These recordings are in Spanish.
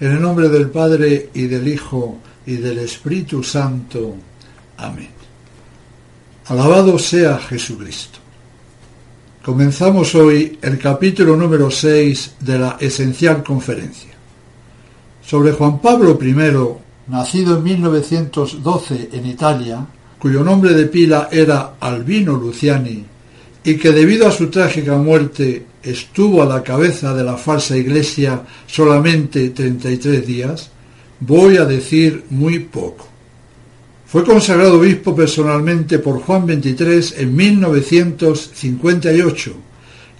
En el nombre del Padre y del Hijo y del Espíritu Santo. Amén. Alabado sea Jesucristo. Comenzamos hoy el capítulo número 6 de la esencial conferencia. Sobre Juan Pablo I, nacido en 1912 en Italia, cuyo nombre de pila era Albino Luciani, y que debido a su trágica muerte estuvo a la cabeza de la falsa iglesia solamente 33 días, voy a decir muy poco. Fue consagrado obispo personalmente por Juan XXIII en 1958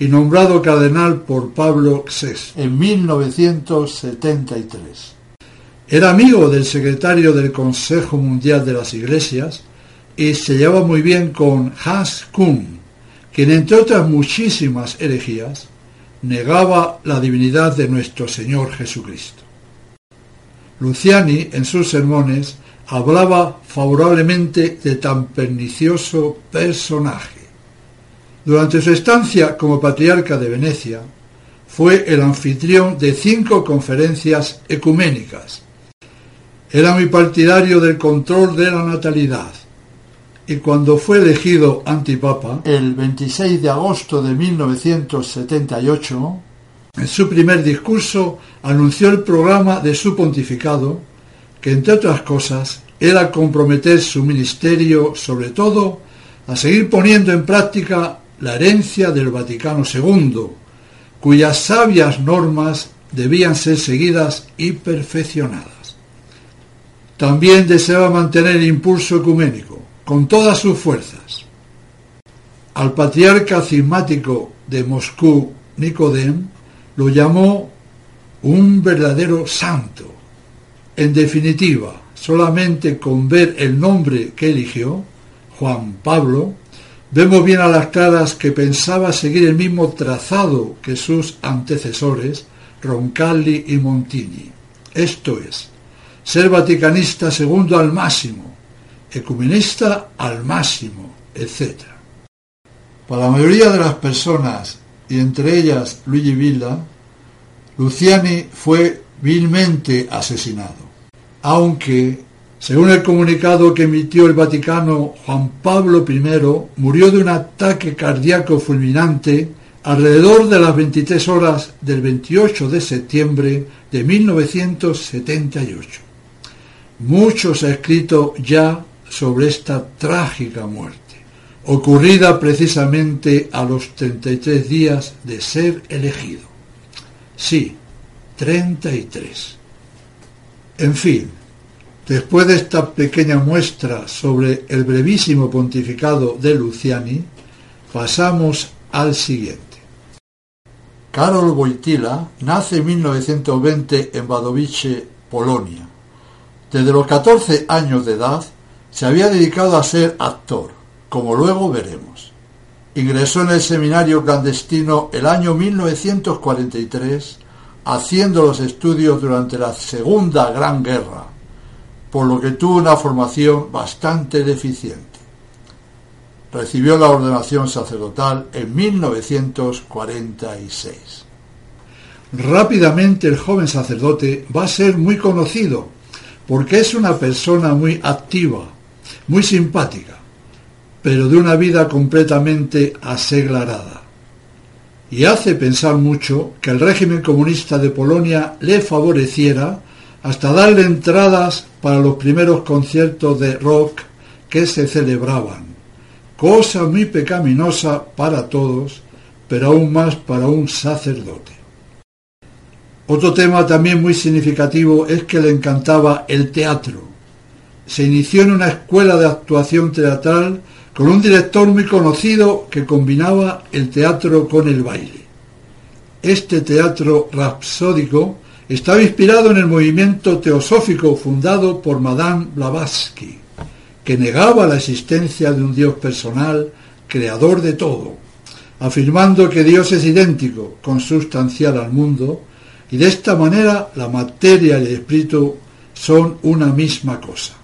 y nombrado cardenal por Pablo VI en 1973. Era amigo del secretario del Consejo Mundial de las Iglesias y se llevaba muy bien con Hans Kuhn, quien entre otras muchísimas herejías negaba la divinidad de nuestro Señor Jesucristo. Luciani en sus sermones hablaba favorablemente de tan pernicioso personaje. Durante su estancia como patriarca de Venecia, fue el anfitrión de cinco conferencias ecuménicas. Era muy partidario del control de la natalidad y cuando fue elegido antipapa, el 26 de agosto de 1978, en su primer discurso anunció el programa de su pontificado, que entre otras cosas era comprometer su ministerio sobre todo a seguir poniendo en práctica la herencia del Vaticano II, cuyas sabias normas debían ser seguidas y perfeccionadas. También deseaba mantener el impulso ecuménico, con todas sus fuerzas. Al patriarca cismático de Moscú, Nicodem, lo llamó un verdadero santo. En definitiva, solamente con ver el nombre que eligió, Juan Pablo, vemos bien a las claras que pensaba seguir el mismo trazado que sus antecesores, Roncalli y Montini. Esto es, ser vaticanista segundo al máximo, ecumenista al máximo, etc. Para la mayoría de las personas, y entre ellas Luigi Villa, Luciani fue vilmente asesinado, aunque, según el comunicado que emitió el Vaticano, Juan Pablo I murió de un ataque cardíaco fulminante alrededor de las 23 horas del 28 de septiembre de 1978. Mucho se ha escrito ya sobre esta trágica muerte, ocurrida precisamente a los 33 días de ser elegido. Sí, 33. En fin, después de esta pequeña muestra sobre el brevísimo pontificado de Luciani, pasamos al siguiente. Karol Wojtyla nace en 1920 en Wadowice, Polonia. Desde los 14 años de edad se había dedicado a ser actor, como luego veremos. Ingresó en el seminario clandestino el año 1943, haciendo los estudios durante la Segunda Gran Guerra, por lo que tuvo una formación bastante deficiente. Recibió la ordenación sacerdotal en 1946. Rápidamente el joven sacerdote va a ser muy conocido, porque es una persona muy activa, muy simpática, pero de una vida completamente aseglarada. Y hace pensar mucho que el régimen comunista de Polonia le favoreciera hasta darle entradas para los primeros conciertos de rock que se celebraban, cosa muy pecaminosa para todos, pero aún más para un sacerdote. Otro tema también muy significativo es que le encantaba el teatro se inició en una escuela de actuación teatral con un director muy conocido que combinaba el teatro con el baile. Este teatro rapsódico estaba inspirado en el movimiento teosófico fundado por Madame Blavatsky, que negaba la existencia de un Dios personal, creador de todo, afirmando que Dios es idéntico, consustancial al mundo, y de esta manera la materia y el espíritu son una misma cosa.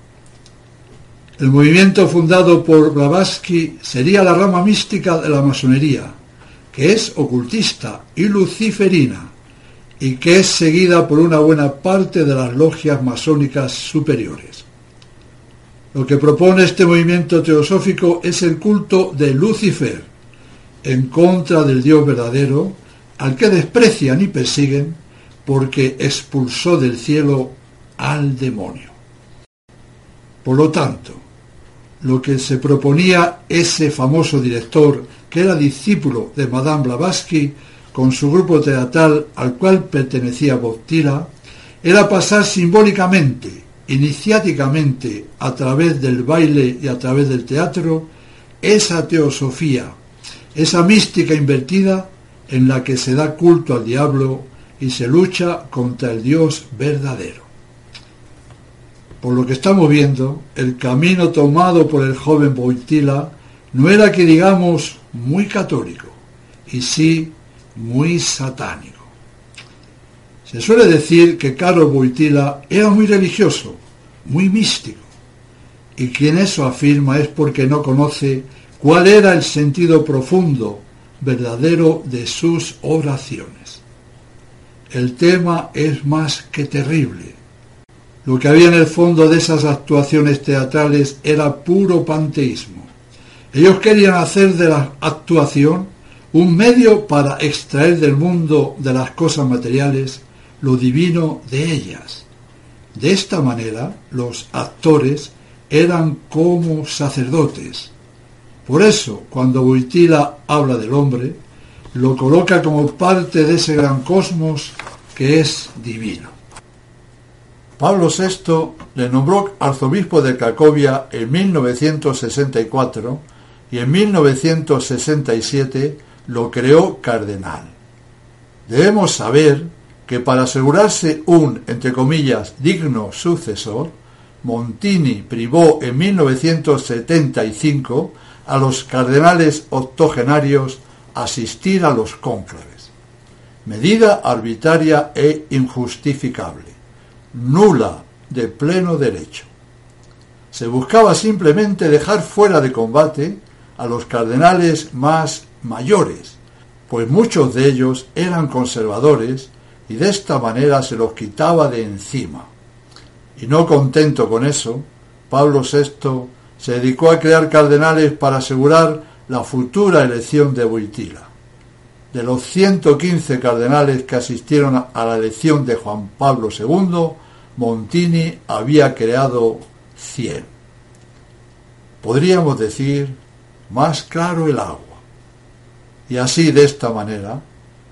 El movimiento fundado por Blavatsky sería la rama mística de la masonería, que es ocultista y luciferina, y que es seguida por una buena parte de las logias masónicas superiores. Lo que propone este movimiento teosófico es el culto de Lucifer, en contra del Dios verdadero, al que desprecian y persiguen porque expulsó del cielo al demonio. Por lo tanto, lo que se proponía ese famoso director, que era discípulo de Madame Blavatsky, con su grupo teatral al cual pertenecía Boctila, era pasar simbólicamente, iniciáticamente, a través del baile y a través del teatro, esa teosofía, esa mística invertida en la que se da culto al diablo y se lucha contra el Dios verdadero. Por lo que estamos viendo, el camino tomado por el joven Boitila no era que digamos muy católico, y sí muy satánico. Se suele decir que Carlos Boitila era muy religioso, muy místico, y quien eso afirma es porque no conoce cuál era el sentido profundo, verdadero de sus oraciones. El tema es más que terrible. Lo que había en el fondo de esas actuaciones teatrales era puro panteísmo. Ellos querían hacer de la actuación un medio para extraer del mundo de las cosas materiales lo divino de ellas. De esta manera, los actores eran como sacerdotes. Por eso, cuando Boitila habla del hombre, lo coloca como parte de ese gran cosmos que es divino. Pablo VI le nombró arzobispo de Cracovia en 1964 y en 1967 lo creó cardenal. Debemos saber que para asegurarse un, entre comillas, digno sucesor, Montini privó en 1975 a los cardenales octogenarios asistir a los cónclaves. Medida arbitraria e injustificable, nula de pleno derecho. Se buscaba simplemente dejar fuera de combate a los cardenales más mayores, pues muchos de ellos eran conservadores y de esta manera se los quitaba de encima. Y no contento con eso, Pablo VI se dedicó a crear cardenales para asegurar la futura elección de Boitila. De los 115 cardenales que asistieron a la elección de Juan Pablo II, Montini había creado 100. Podríamos decir, más claro el agua. Y así, de esta manera,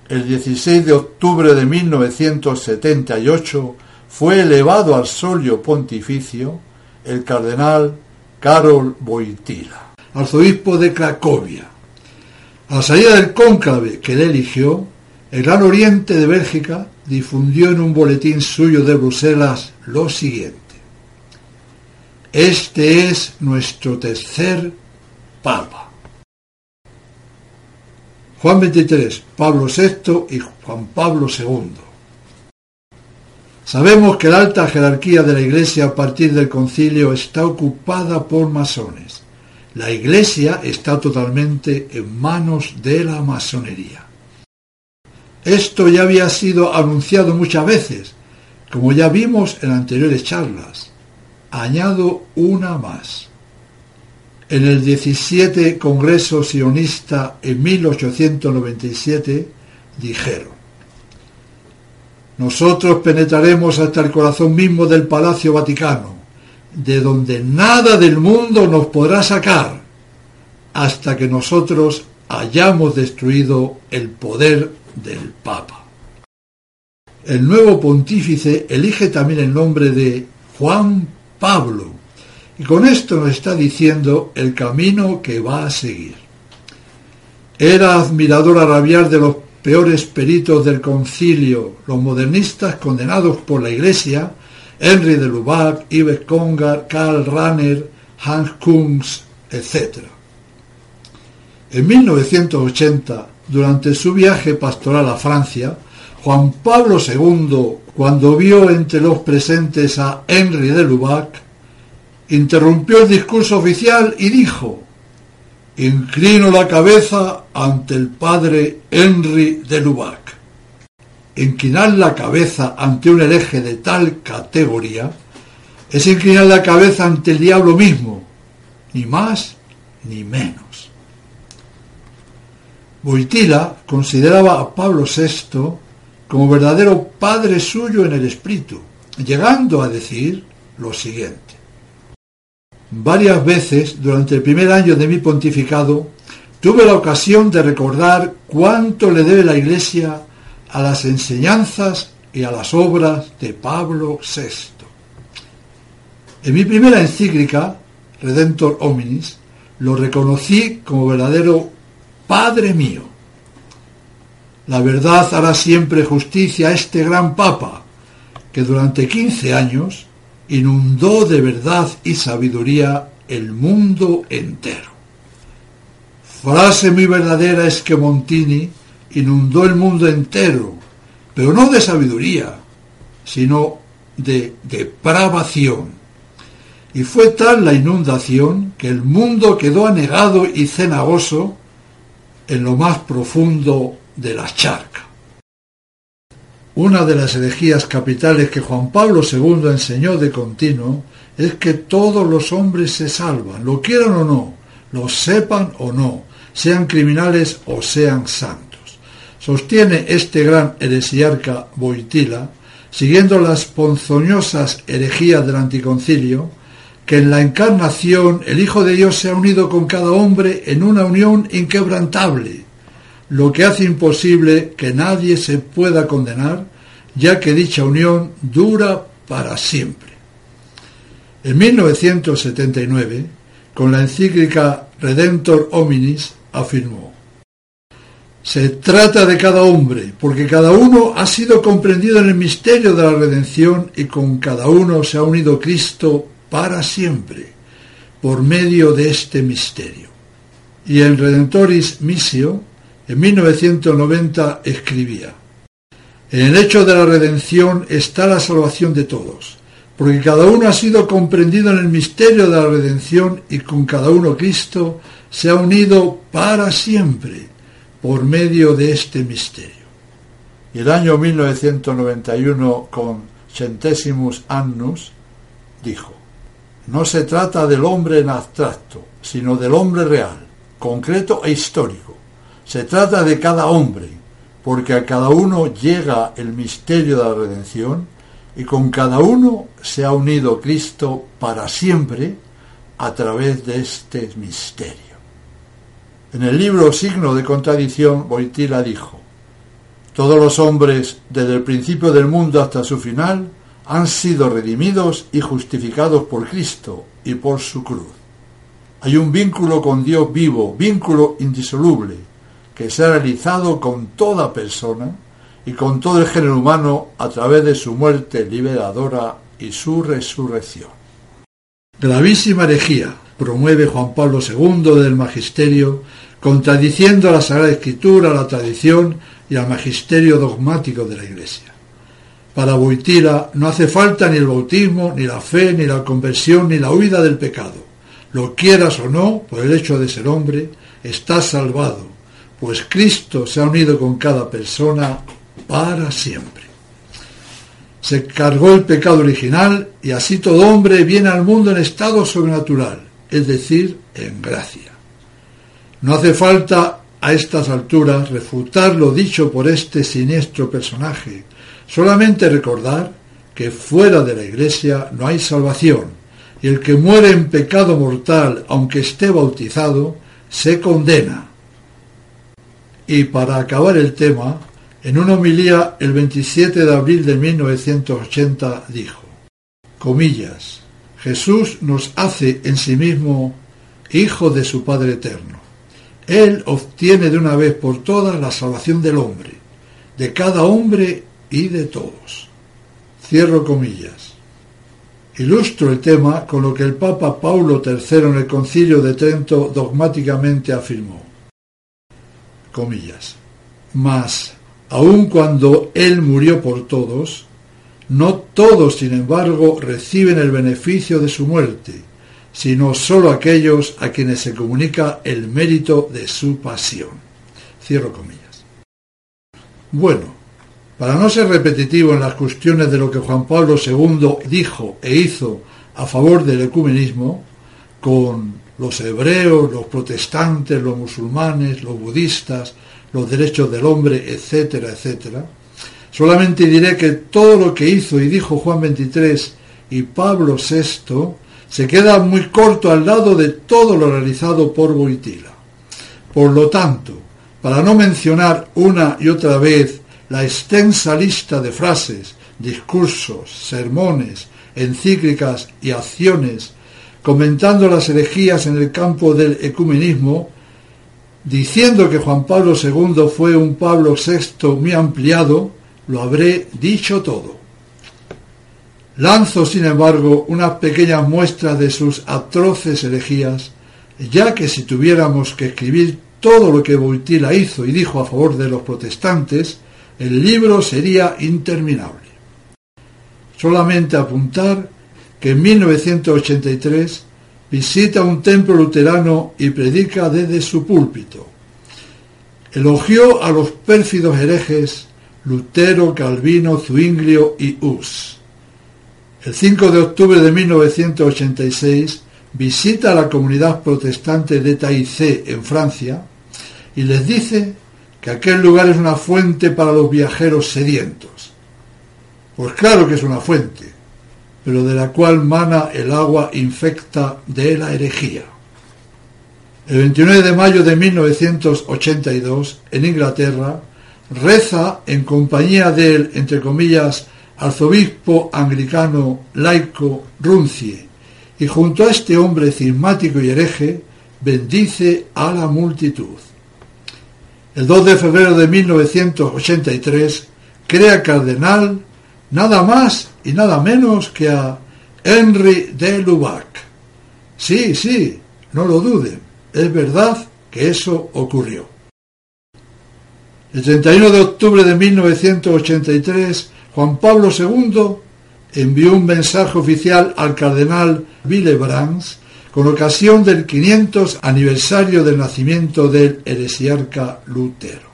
el 16 de octubre de 1978 fue elevado al solio pontificio el cardenal Karol Wojtyla, arzobispo de Cracovia. A la salida del cónclave que le eligió, el Gran Oriente de Bélgica difundió en un boletín suyo de Bruselas lo siguiente. Este es nuestro tercer Papa. Juan XXIII, Pablo VI y Juan Pablo II. Sabemos que la alta jerarquía de la Iglesia a partir del concilio está ocupada por masones. La Iglesia está totalmente en manos de la masonería. Esto ya había sido anunciado muchas veces, como ya vimos en anteriores charlas. Añado una más. En el 17 Congreso Sionista en 1897 dijeron, nosotros penetraremos hasta el corazón mismo del Palacio Vaticano, de donde nada del mundo nos podrá sacar, hasta que nosotros hayamos destruido el poder del Papa. El nuevo pontífice elige también el nombre de Juan Pablo, y con esto nos está diciendo el camino que va a seguir. Era admirador a rabiar de los peores peritos del concilio, los modernistas condenados por la Iglesia, Henry de Lubac, Yves Congar, Karl Rahner, Hans Kunz, etc. En 1980, durante su viaje pastoral a Francia, Juan Pablo II, cuando vio entre los presentes a Henry de Lubac, interrumpió el discurso oficial y dijo Inclino la cabeza ante el padre Henry de Lubac. inclinar la cabeza ante un hereje de tal categoría es inclinar la cabeza ante el diablo mismo, ni más ni menos. Boitila consideraba a Pablo VI como verdadero padre suyo en el espíritu, llegando a decir lo siguiente. Varias veces durante el primer año de mi pontificado tuve la ocasión de recordar cuánto le debe la Iglesia a las enseñanzas y a las obras de Pablo VI. En mi primera encíclica, Redentor Hominis, lo reconocí como verdadero Padre mío. La verdad hará siempre justicia a este gran Papa, que durante 15 años inundó de verdad y sabiduría el mundo entero. Frase muy verdadera es que Montini inundó el mundo entero, pero no de sabiduría, sino de depravación. Y fue tal la inundación que el mundo quedó anegado y cenagoso en lo más profundo de la charca. Una de las herejías capitales que Juan Pablo II enseñó de continuo es que todos los hombres se salvan, lo quieran o no, lo sepan o no, sean criminales o sean santos. Sostiene este gran heresiarca Boitila, siguiendo las ponzoñosas herejías del anticoncilio, que en la encarnación el Hijo de Dios se ha unido con cada hombre en una unión inquebrantable, lo que hace imposible que nadie se pueda condenar, ya que dicha unión dura para siempre. En 1979, con la encíclica Redentor Hominis, afirmó, se trata de cada hombre, porque cada uno ha sido comprendido en el misterio de la redención y con cada uno se ha unido Cristo para siempre, por medio de este misterio. Y en Redentoris Missio, en 1990, escribía, En el hecho de la redención está la salvación de todos, porque cada uno ha sido comprendido en el misterio de la redención y con cada uno Cristo se ha unido para siempre por medio de este misterio. Y el año 1991, con Centesimus Annus, dijo, no se trata del hombre en abstracto, sino del hombre real, concreto e histórico. Se trata de cada hombre, porque a cada uno llega el misterio de la redención y con cada uno se ha unido Cristo para siempre a través de este misterio. En el libro Signo de Contradicción, Boitila dijo, Todos los hombres, desde el principio del mundo hasta su final, han sido redimidos y justificados por Cristo y por su cruz. Hay un vínculo con Dios vivo, vínculo indisoluble, que se ha realizado con toda persona y con todo el género humano a través de su muerte liberadora y su resurrección. Gravísima herejía promueve Juan Pablo II del Magisterio contradiciendo a la Sagrada Escritura, a la tradición y al magisterio dogmático de la Iglesia. Para Boitila no hace falta ni el bautismo, ni la fe, ni la conversión, ni la huida del pecado. Lo quieras o no, por el hecho de ser hombre, estás salvado, pues Cristo se ha unido con cada persona para siempre. Se cargó el pecado original y así todo hombre viene al mundo en estado sobrenatural, es decir, en gracia. No hace falta a estas alturas refutar lo dicho por este siniestro personaje, solamente recordar que fuera de la Iglesia no hay salvación, y el que muere en pecado mortal, aunque esté bautizado, se condena. Y para acabar el tema, en una homilía el 27 de abril de 1980 dijo, comillas, Jesús nos hace en sí mismo hijo de su Padre Eterno él obtiene de una vez por todas la salvación del hombre, de cada hombre y de todos. Cierro comillas. Ilustro el tema con lo que el Papa Paulo III en el concilio de Trento dogmáticamente afirmó. Comillas. Mas, aun cuando Él murió por todos, no todos, sin embargo, reciben el beneficio de su muerte, sino sólo aquellos a quienes se comunica el mérito de su pasión. Cierro comillas. Bueno, Para no ser repetitivo en las cuestiones de lo que Juan Pablo II dijo e hizo a favor del ecumenismo, con los hebreos, los protestantes, los musulmanes, los budistas, los derechos del hombre, etcétera, etcétera, solamente diré que todo lo que hizo y dijo Juan XXIII y Pablo VI se queda muy corto al lado de todo lo realizado por Boitila. Por lo tanto, para no mencionar una y otra vez la extensa lista de frases, discursos, sermones, encíclicas y acciones comentando las herejías en el campo del ecumenismo, diciendo que Juan Pablo II fue un Pablo VI muy ampliado, lo habré dicho todo. Lanzo, sin embargo, unas pequeñas muestras de sus atroces herejías, ya que si tuviéramos que escribir todo lo que Boitila hizo y dijo a favor de los protestantes, el libro sería interminable. Solamente apuntar que en 1983 visita un templo luterano y predica desde su púlpito. Elogió a los pérfidos herejes Lutero, Calvino, Zuinglio y Hus. El 5 de octubre de 1986 visita a la comunidad protestante de Taizé en Francia y les dice que aquel lugar es una fuente para los viajeros sedientos. Pues claro que es una fuente, pero de la cual mana el agua infecta de la herejía. El 29 de mayo de 1982, en Inglaterra, reza en compañía del, entre comillas, arzobispo anglicano laico Runcie, y junto a este hombre cismático y hereje, bendice a la multitud. El 2 de febrero de 1983 crea cardenal nada más y nada menos que a Henry de Lubac. Sí, sí, no lo duden, es verdad que eso ocurrió. El 31 de octubre de 1983, Juan Pablo II envió un mensaje oficial al cardenal Villebrands con ocasión del 500 aniversario del nacimiento del heresiarca Lutero.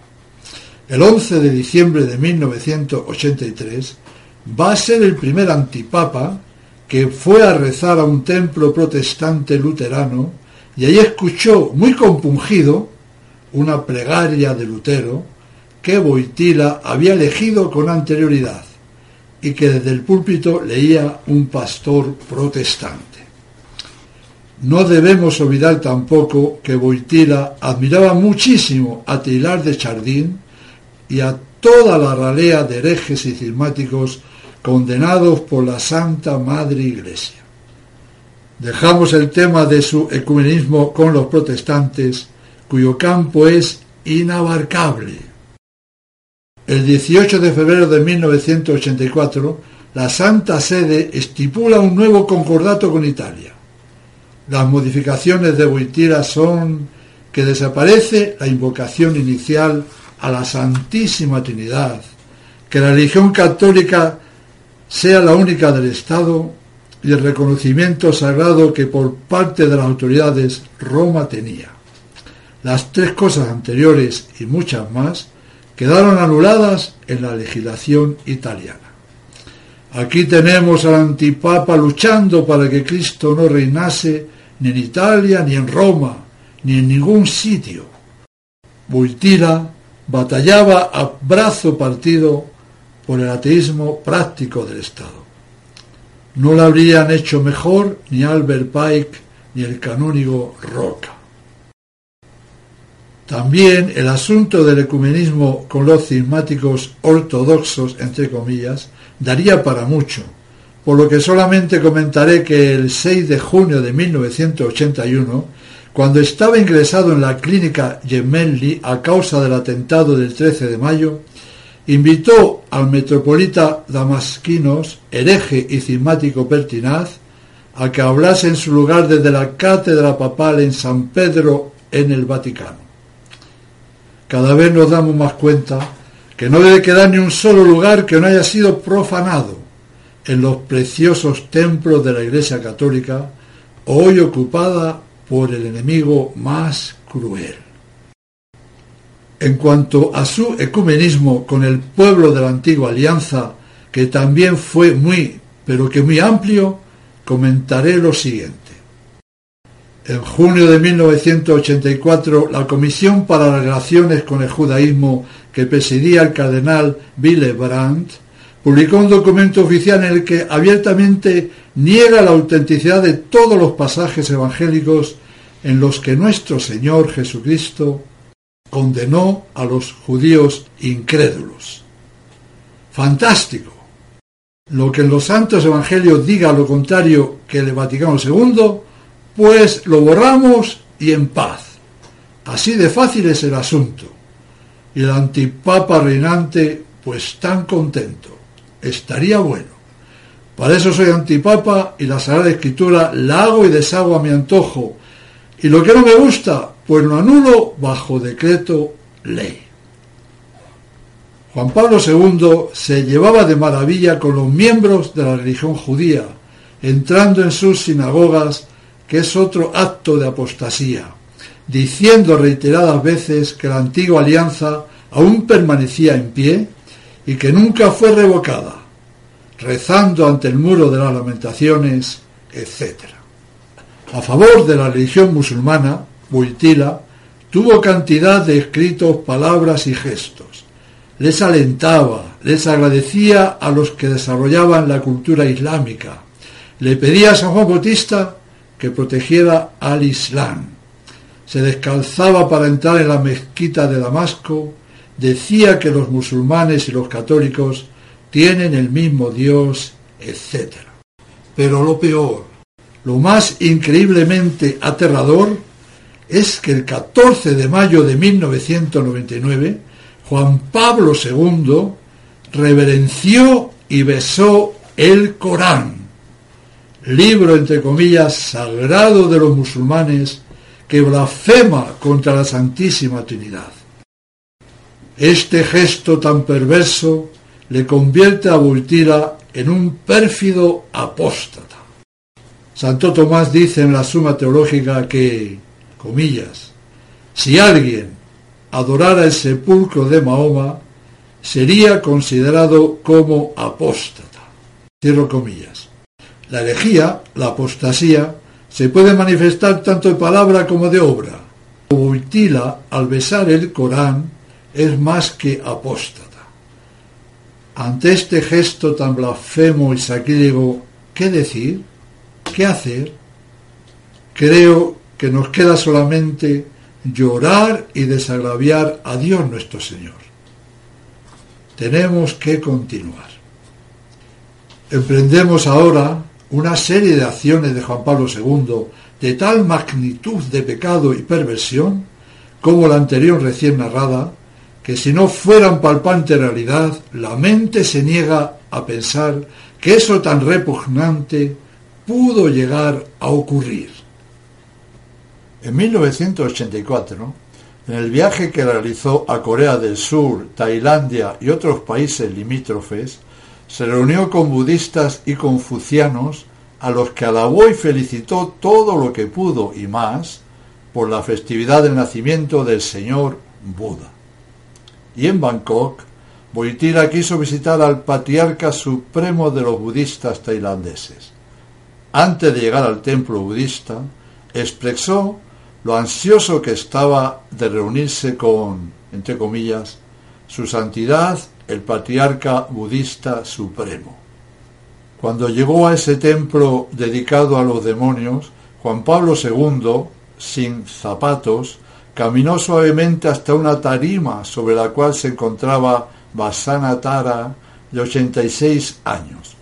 El 11 de diciembre de 1983, va a ser el primer antipapa que fue a rezar a un templo protestante luterano y allí escuchó muy compungido una plegaria de Lutero que Boitila había elegido con anterioridad y que desde el púlpito leía un pastor protestante. No debemos olvidar tampoco que Boitila admiraba muchísimo a Tilar de Chardín y a toda la ralea de herejes y cismáticos condenados por la Santa Madre Iglesia. Dejamos el tema de su ecumenismo con los protestantes, cuyo campo es inabarcable. El 18 de febrero de 1984, la Santa Sede estipula un nuevo concordato con Italia. Las modificaciones de Boitira son que desaparece la invocación inicial a la Santísima Trinidad, que la religión católica sea la única del Estado y el reconocimiento sagrado que por parte de las autoridades Roma tenía. Las tres cosas anteriores y muchas más quedaron anuladas en la legislación italiana. Aquí tenemos al antipapa luchando para que Cristo no reinase ni en Italia, ni en Roma, ni en ningún sitio. Buitila batallaba a brazo partido por el ateísmo práctico del Estado. No lo habrían hecho mejor ni Albert Pike ni el canónigo Roca. También el asunto del ecumenismo con los cismáticos ortodoxos, entre comillas, daría para mucho, por lo que solamente comentaré que el 6 de junio de 1981, cuando estaba ingresado en la clínica Gemelli a causa del atentado del 13 de mayo, invitó al metropolita Damasquinos, hereje y cismático pertinaz, a que hablase en su lugar desde la cátedra papal en San Pedro en el Vaticano. Cada vez nos damos más cuenta que no debe quedar ni un solo lugar que no haya sido profanado en los preciosos templos de la Iglesia Católica, hoy ocupada por el enemigo más cruel. En cuanto a su ecumenismo con el pueblo de la antigua alianza, que también fue muy, pero que muy amplio, comentaré lo siguiente. En junio de 1984, la Comisión para las Relaciones con el Judaísmo que presidía el cardenal Willy Brandt publicó un documento oficial en el que abiertamente niega la autenticidad de todos los pasajes evangélicos en los que nuestro Señor Jesucristo condenó a los judíos incrédulos. Fantástico. Lo que en los santos evangelios diga lo contrario que el Vaticano II pues lo borramos y en paz. Así de fácil es el asunto. Y el antipapa reinante, pues tan contento. Estaría bueno. Para eso soy antipapa y la Sagrada Escritura la hago y deshago a mi antojo. Y lo que no me gusta, pues lo anulo bajo decreto ley. Juan Pablo II se llevaba de maravilla con los miembros de la religión judía, entrando en sus sinagogas que es otro acto de apostasía, diciendo reiteradas veces que la antigua alianza aún permanecía en pie y que nunca fue revocada, rezando ante el muro de las lamentaciones, etc. A favor de la religión musulmana, Buitila tuvo cantidad de escritos, palabras y gestos. Les alentaba, les agradecía a los que desarrollaban la cultura islámica. Le pedía a San Juan Bautista que protegiera al Islam. Se descalzaba para entrar en la mezquita de Damasco, decía que los musulmanes y los católicos tienen el mismo Dios, etc. Pero lo peor, lo más increíblemente aterrador, es que el 14 de mayo de 1999, Juan Pablo II reverenció y besó el Corán libro entre comillas sagrado de los musulmanes que blasfema contra la Santísima Trinidad. Este gesto tan perverso le convierte a Bultira en un pérfido apóstata. Santo Tomás dice en la Suma Teológica que, comillas, si alguien adorara el sepulcro de Mahoma, sería considerado como apóstata. Cierro comillas. La herejía, la apostasía, se puede manifestar tanto de palabra como de obra. Boitila, al besar el Corán, es más que apóstata. Ante este gesto tan blasfemo y sacrílego, ¿qué decir? ¿Qué hacer? Creo que nos queda solamente llorar y desagraviar a Dios nuestro Señor. Tenemos que continuar. Emprendemos ahora una serie de acciones de Juan Pablo II de tal magnitud de pecado y perversión como la anterior recién narrada, que si no fueran palpante realidad, la mente se niega a pensar que eso tan repugnante pudo llegar a ocurrir. En 1984, en el viaje que realizó a Corea del Sur, Tailandia y otros países limítrofes, se reunió con budistas y confucianos a los que alabó y felicitó todo lo que pudo y más por la festividad del nacimiento del señor Buda. Y en Bangkok, Boitila quiso visitar al patriarca supremo de los budistas tailandeses. Antes de llegar al templo budista, expresó lo ansioso que estaba de reunirse con, entre comillas, su santidad el patriarca budista supremo. Cuando llegó a ese templo dedicado a los demonios, Juan Pablo II, sin zapatos, caminó suavemente hasta una tarima sobre la cual se encontraba Basana Tara, de 86 años.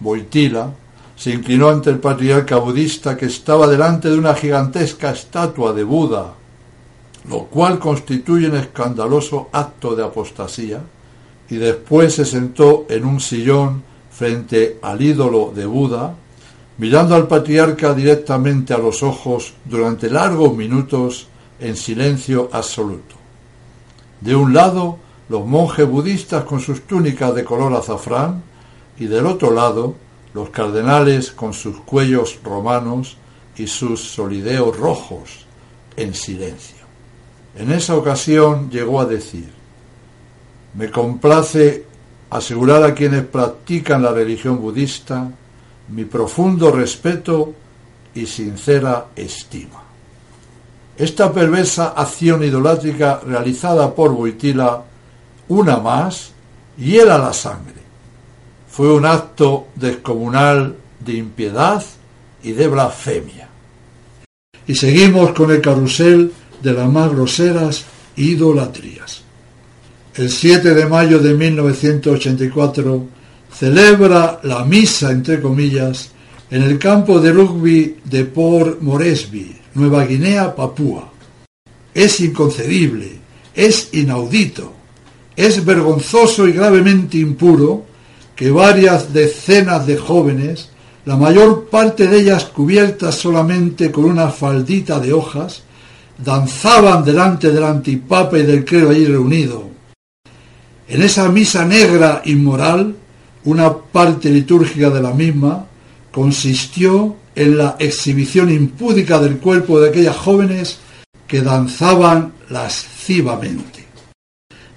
Boitila se inclinó ante el patriarca budista que estaba delante de una gigantesca estatua de Buda, lo cual constituye un escandaloso acto de apostasía, y después se sentó en un sillón frente al ídolo de Buda, mirando al patriarca directamente a los ojos durante largos minutos en silencio absoluto. De un lado, los monjes budistas con sus túnicas de color azafrán y del otro lado, los cardenales con sus cuellos romanos y sus solideos rojos en silencio. En esa ocasión llegó a decir, me complace asegurar a quienes practican la religión budista mi profundo respeto y sincera estima. Esta perversa acción idolátrica realizada por Boitila, una más, hiela la sangre. Fue un acto descomunal de impiedad y de blasfemia. Y seguimos con el carrusel de las más groseras idolatrías. El 7 de mayo de 1984 celebra la misa, entre comillas, en el campo de rugby de Port Moresby, Nueva Guinea, Papúa. Es inconcebible, es inaudito, es vergonzoso y gravemente impuro que varias decenas de jóvenes, la mayor parte de ellas cubiertas solamente con una faldita de hojas, danzaban delante del antipapa y del clero allí reunido. En esa misa negra inmoral, una parte litúrgica de la misma consistió en la exhibición impúdica del cuerpo de aquellas jóvenes que danzaban lascivamente.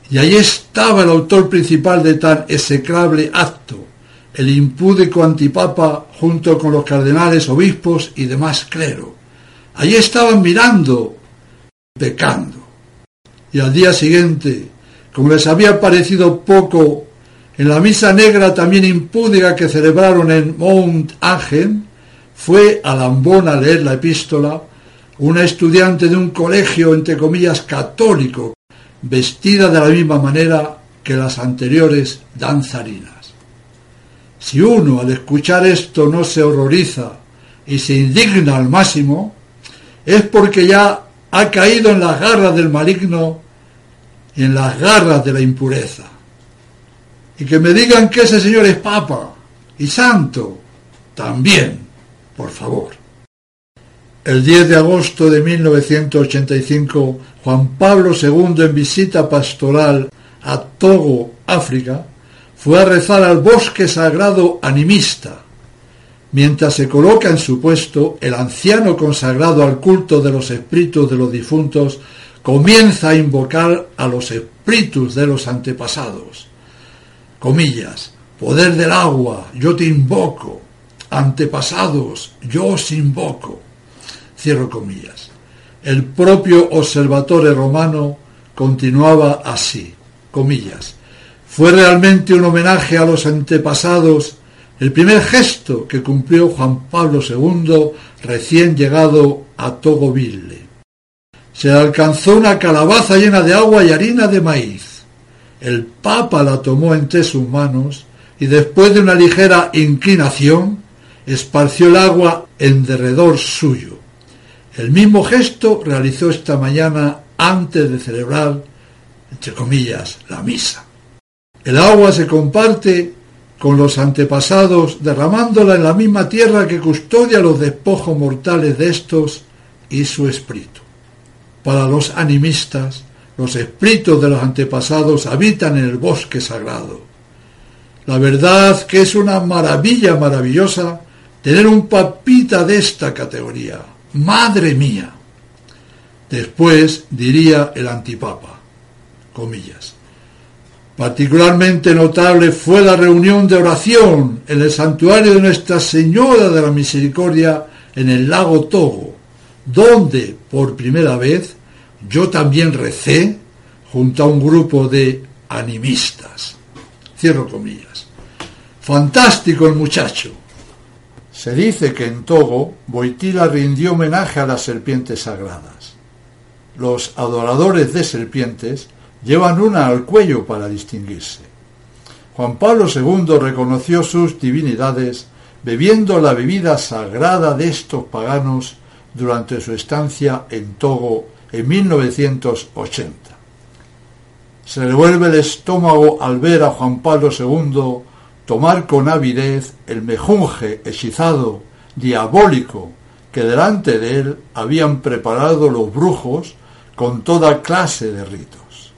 Y allí estaba el autor principal de tan execrable acto, el impúdico antipapa junto con los cardenales, obispos y demás clero. Allí estaban mirando, pecando. Y al día siguiente, como les había parecido poco en la misa negra también impúdica que celebraron en Mount Ángel, fue a Lambón a leer la epístola una estudiante de un colegio, entre comillas, católico, vestida de la misma manera que las anteriores danzarinas. Si uno al escuchar esto no se horroriza y se indigna al máximo, es porque ya ha caído en las garras del maligno y en las garras de la impureza y que me digan que ese señor es papa y santo, también, por favor. El 10 de agosto de 1985, Juan Pablo II, en visita pastoral a Togo, África, fue a rezar al bosque sagrado animista. Mientras se coloca en su puesto, el anciano consagrado al culto de los espíritus de los difuntos comienza a invocar a los espíritus de los antepasados comillas, poder del agua, yo te invoco, antepasados, yo os invoco, cierro comillas. El propio observatorio romano continuaba así, comillas. Fue realmente un homenaje a los antepasados el primer gesto que cumplió Juan Pablo II recién llegado a Togoville. Se alcanzó una calabaza llena de agua y harina de maíz el Papa la tomó entre sus manos y después de una ligera inclinación esparció el agua en derredor suyo. El mismo gesto realizó esta mañana antes de celebrar, entre comillas, la misa. El agua se comparte con los antepasados, derramándola en la misma tierra que custodia los despojos mortales de estos y su espíritu. Para los animistas, los espíritus de los antepasados habitan en el bosque sagrado. La verdad que es una maravilla maravillosa tener un papita de esta categoría. Madre mía. Después diría el antipapa, comillas. Particularmente notable fue la reunión de oración en el santuario de Nuestra Señora de la Misericordia en el lago Togo, donde por primera vez yo también recé junto a un grupo de animistas. Cierro comillas. Fantástico el muchacho. Se dice que en Togo Boitila rindió homenaje a las serpientes sagradas. Los adoradores de serpientes llevan una al cuello para distinguirse. Juan Pablo II reconoció sus divinidades bebiendo la bebida sagrada de estos paganos durante su estancia en Togo en 1980. Se revuelve el estómago al ver a Juan Pablo II tomar con avidez el mejunje hechizado, diabólico, que delante de él habían preparado los brujos con toda clase de ritos.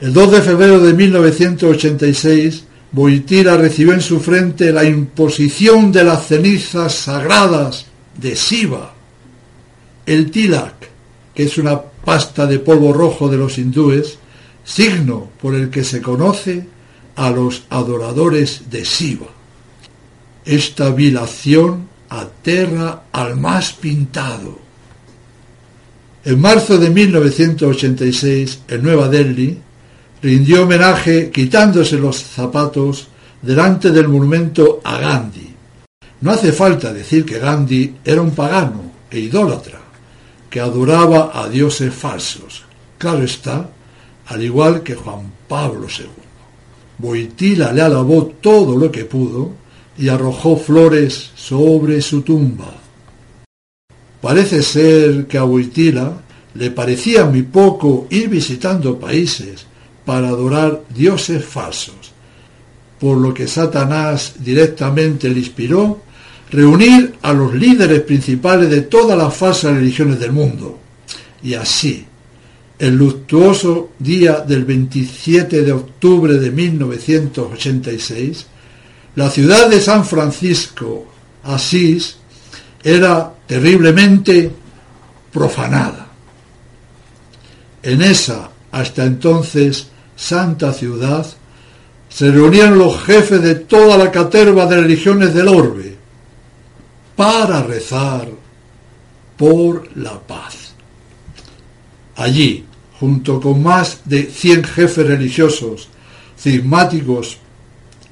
El 2 de febrero de 1986, Boitira recibió en su frente la imposición de las cenizas sagradas de Siva, el tilak, que es una pasta de polvo rojo de los hindúes, signo por el que se conoce a los adoradores de Shiva. Esta vilación aterra al más pintado. En marzo de 1986, en Nueva Delhi, rindió homenaje quitándose los zapatos delante del monumento a Gandhi. No hace falta decir que Gandhi era un pagano e idólatra, que adoraba a dioses falsos. Claro está, al igual que Juan Pablo II. Boitila le alabó todo lo que pudo y arrojó flores sobre su tumba. Parece ser que a Boitila le parecía muy poco ir visitando países para adorar dioses falsos, por lo que Satanás directamente le inspiró reunir a los líderes principales de todas las falsas religiones del mundo. Y así, el luctuoso día del 27 de octubre de 1986, la ciudad de San Francisco, Asís, era terriblemente profanada. En esa, hasta entonces, santa ciudad, se reunían los jefes de toda la caterva de religiones del orbe, para rezar por la paz. Allí, junto con más de 100 jefes religiosos, cismáticos,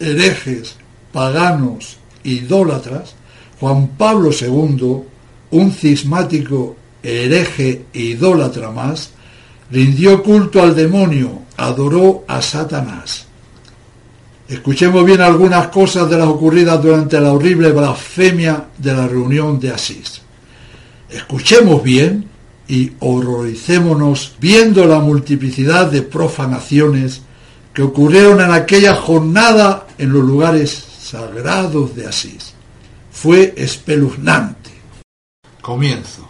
herejes, paganos, idólatras, Juan Pablo II, un cismático hereje idólatra más, rindió culto al demonio, adoró a Satanás. Escuchemos bien algunas cosas de las ocurridas durante la horrible blasfemia de la reunión de Asís. Escuchemos bien y horroricémonos viendo la multiplicidad de profanaciones que ocurrieron en aquella jornada en los lugares sagrados de Asís. Fue espeluznante. Comienzo.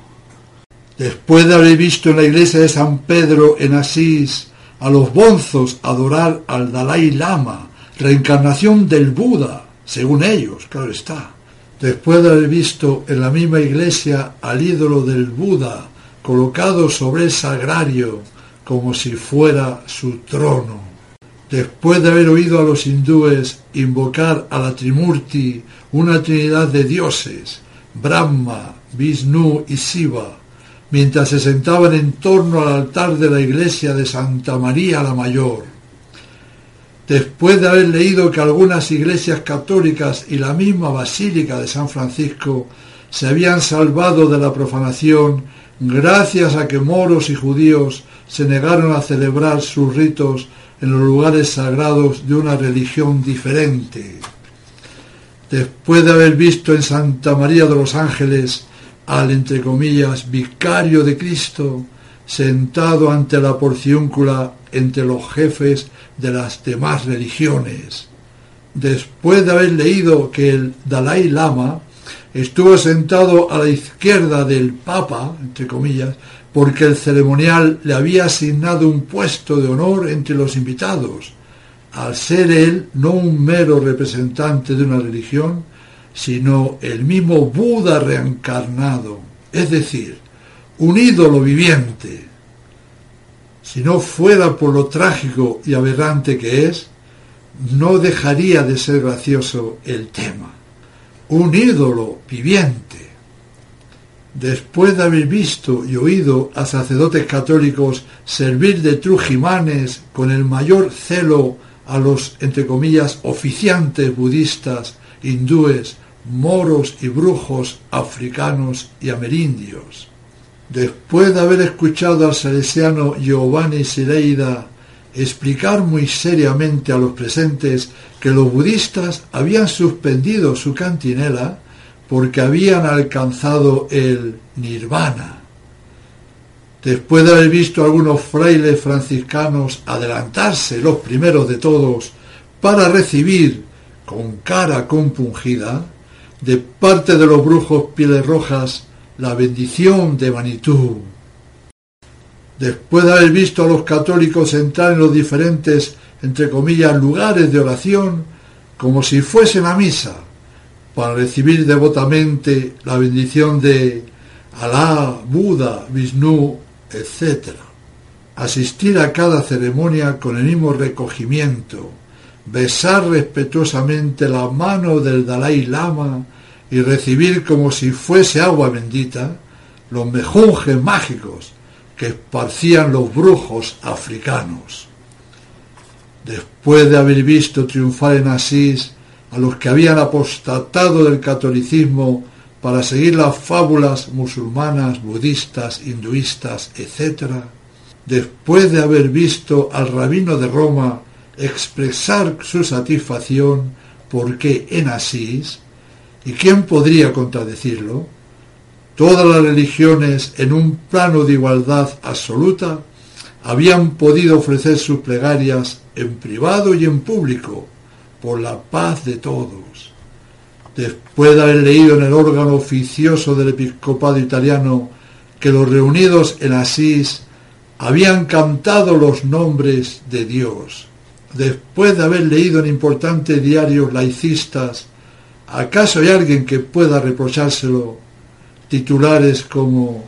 Después de haber visto en la iglesia de San Pedro en Asís a los bonzos adorar al Dalai Lama, reencarnación del Buda, según ellos, claro está. Después de haber visto en la misma iglesia al ídolo del Buda colocado sobre el sagrario como si fuera su trono. Después de haber oído a los hindúes invocar a la Trimurti, una trinidad de dioses, Brahma, Vishnu y Shiva, mientras se sentaban en torno al altar de la iglesia de Santa María la Mayor, después de haber leído que algunas iglesias católicas y la misma Basílica de San Francisco se habían salvado de la profanación gracias a que moros y judíos se negaron a celebrar sus ritos en los lugares sagrados de una religión diferente. Después de haber visto en Santa María de los Ángeles al, entre comillas, vicario de Cristo, sentado ante la porciúncula entre los jefes de las demás religiones. Después de haber leído que el Dalai Lama estuvo sentado a la izquierda del Papa, entre comillas, porque el ceremonial le había asignado un puesto de honor entre los invitados, al ser él no un mero representante de una religión, sino el mismo Buda reencarnado, es decir, un ídolo viviente, si no fuera por lo trágico y aberrante que es, no dejaría de ser gracioso el tema. Un ídolo viviente. Después de haber visto y oído a sacerdotes católicos servir de trujimanes con el mayor celo a los, entre comillas, oficiantes budistas, hindúes, moros y brujos africanos y amerindios después de haber escuchado al salesiano Giovanni Sileida explicar muy seriamente a los presentes que los budistas habían suspendido su cantinela porque habían alcanzado el nirvana. Después de haber visto a algunos frailes franciscanos adelantarse, los primeros de todos, para recibir con cara compungida, de parte de los brujos pieles rojas, la bendición de Manitú. Después de haber visto a los católicos entrar en los diferentes, entre comillas, lugares de oración, como si fuesen a misa, para recibir devotamente la bendición de Alá, Buda, Vishnu etc. Asistir a cada ceremonia con el mismo recogimiento, besar respetuosamente la mano del Dalai Lama y recibir como si fuese agua bendita los mejunjes mágicos que esparcían los brujos africanos. Después de haber visto triunfar en Asís a los que habían apostatado del catolicismo para seguir las fábulas musulmanas, budistas, hinduistas, etc., después de haber visto al rabino de Roma expresar su satisfacción porque en Asís, ¿y quién podría contradecirlo? Todas las religiones en un plano de igualdad absoluta habían podido ofrecer sus plegarias en privado y en público por la paz de todos. Después de haber leído en el órgano oficioso del episcopado italiano que los reunidos en Asís habían cantado los nombres de Dios, después de haber leído en importantes diarios laicistas, ¿acaso hay alguien que pueda reprochárselo titulares como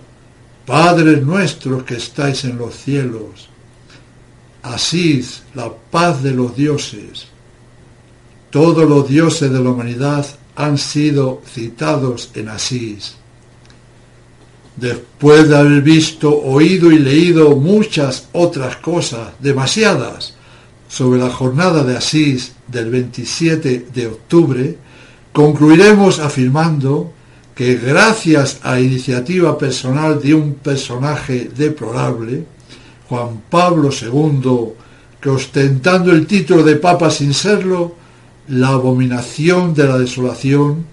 Padres nuestros que estáis en los cielos, Asís, la paz de los dioses. Todos los dioses de la humanidad han sido citados en Asís. Después de haber visto, oído y leído muchas otras cosas, demasiadas, sobre la jornada de Asís del 27 de octubre, concluiremos afirmando que gracias a iniciativa personal de un personaje deplorable, Juan Pablo II, que ostentando el título de Papa sin serlo, la abominación de la desolación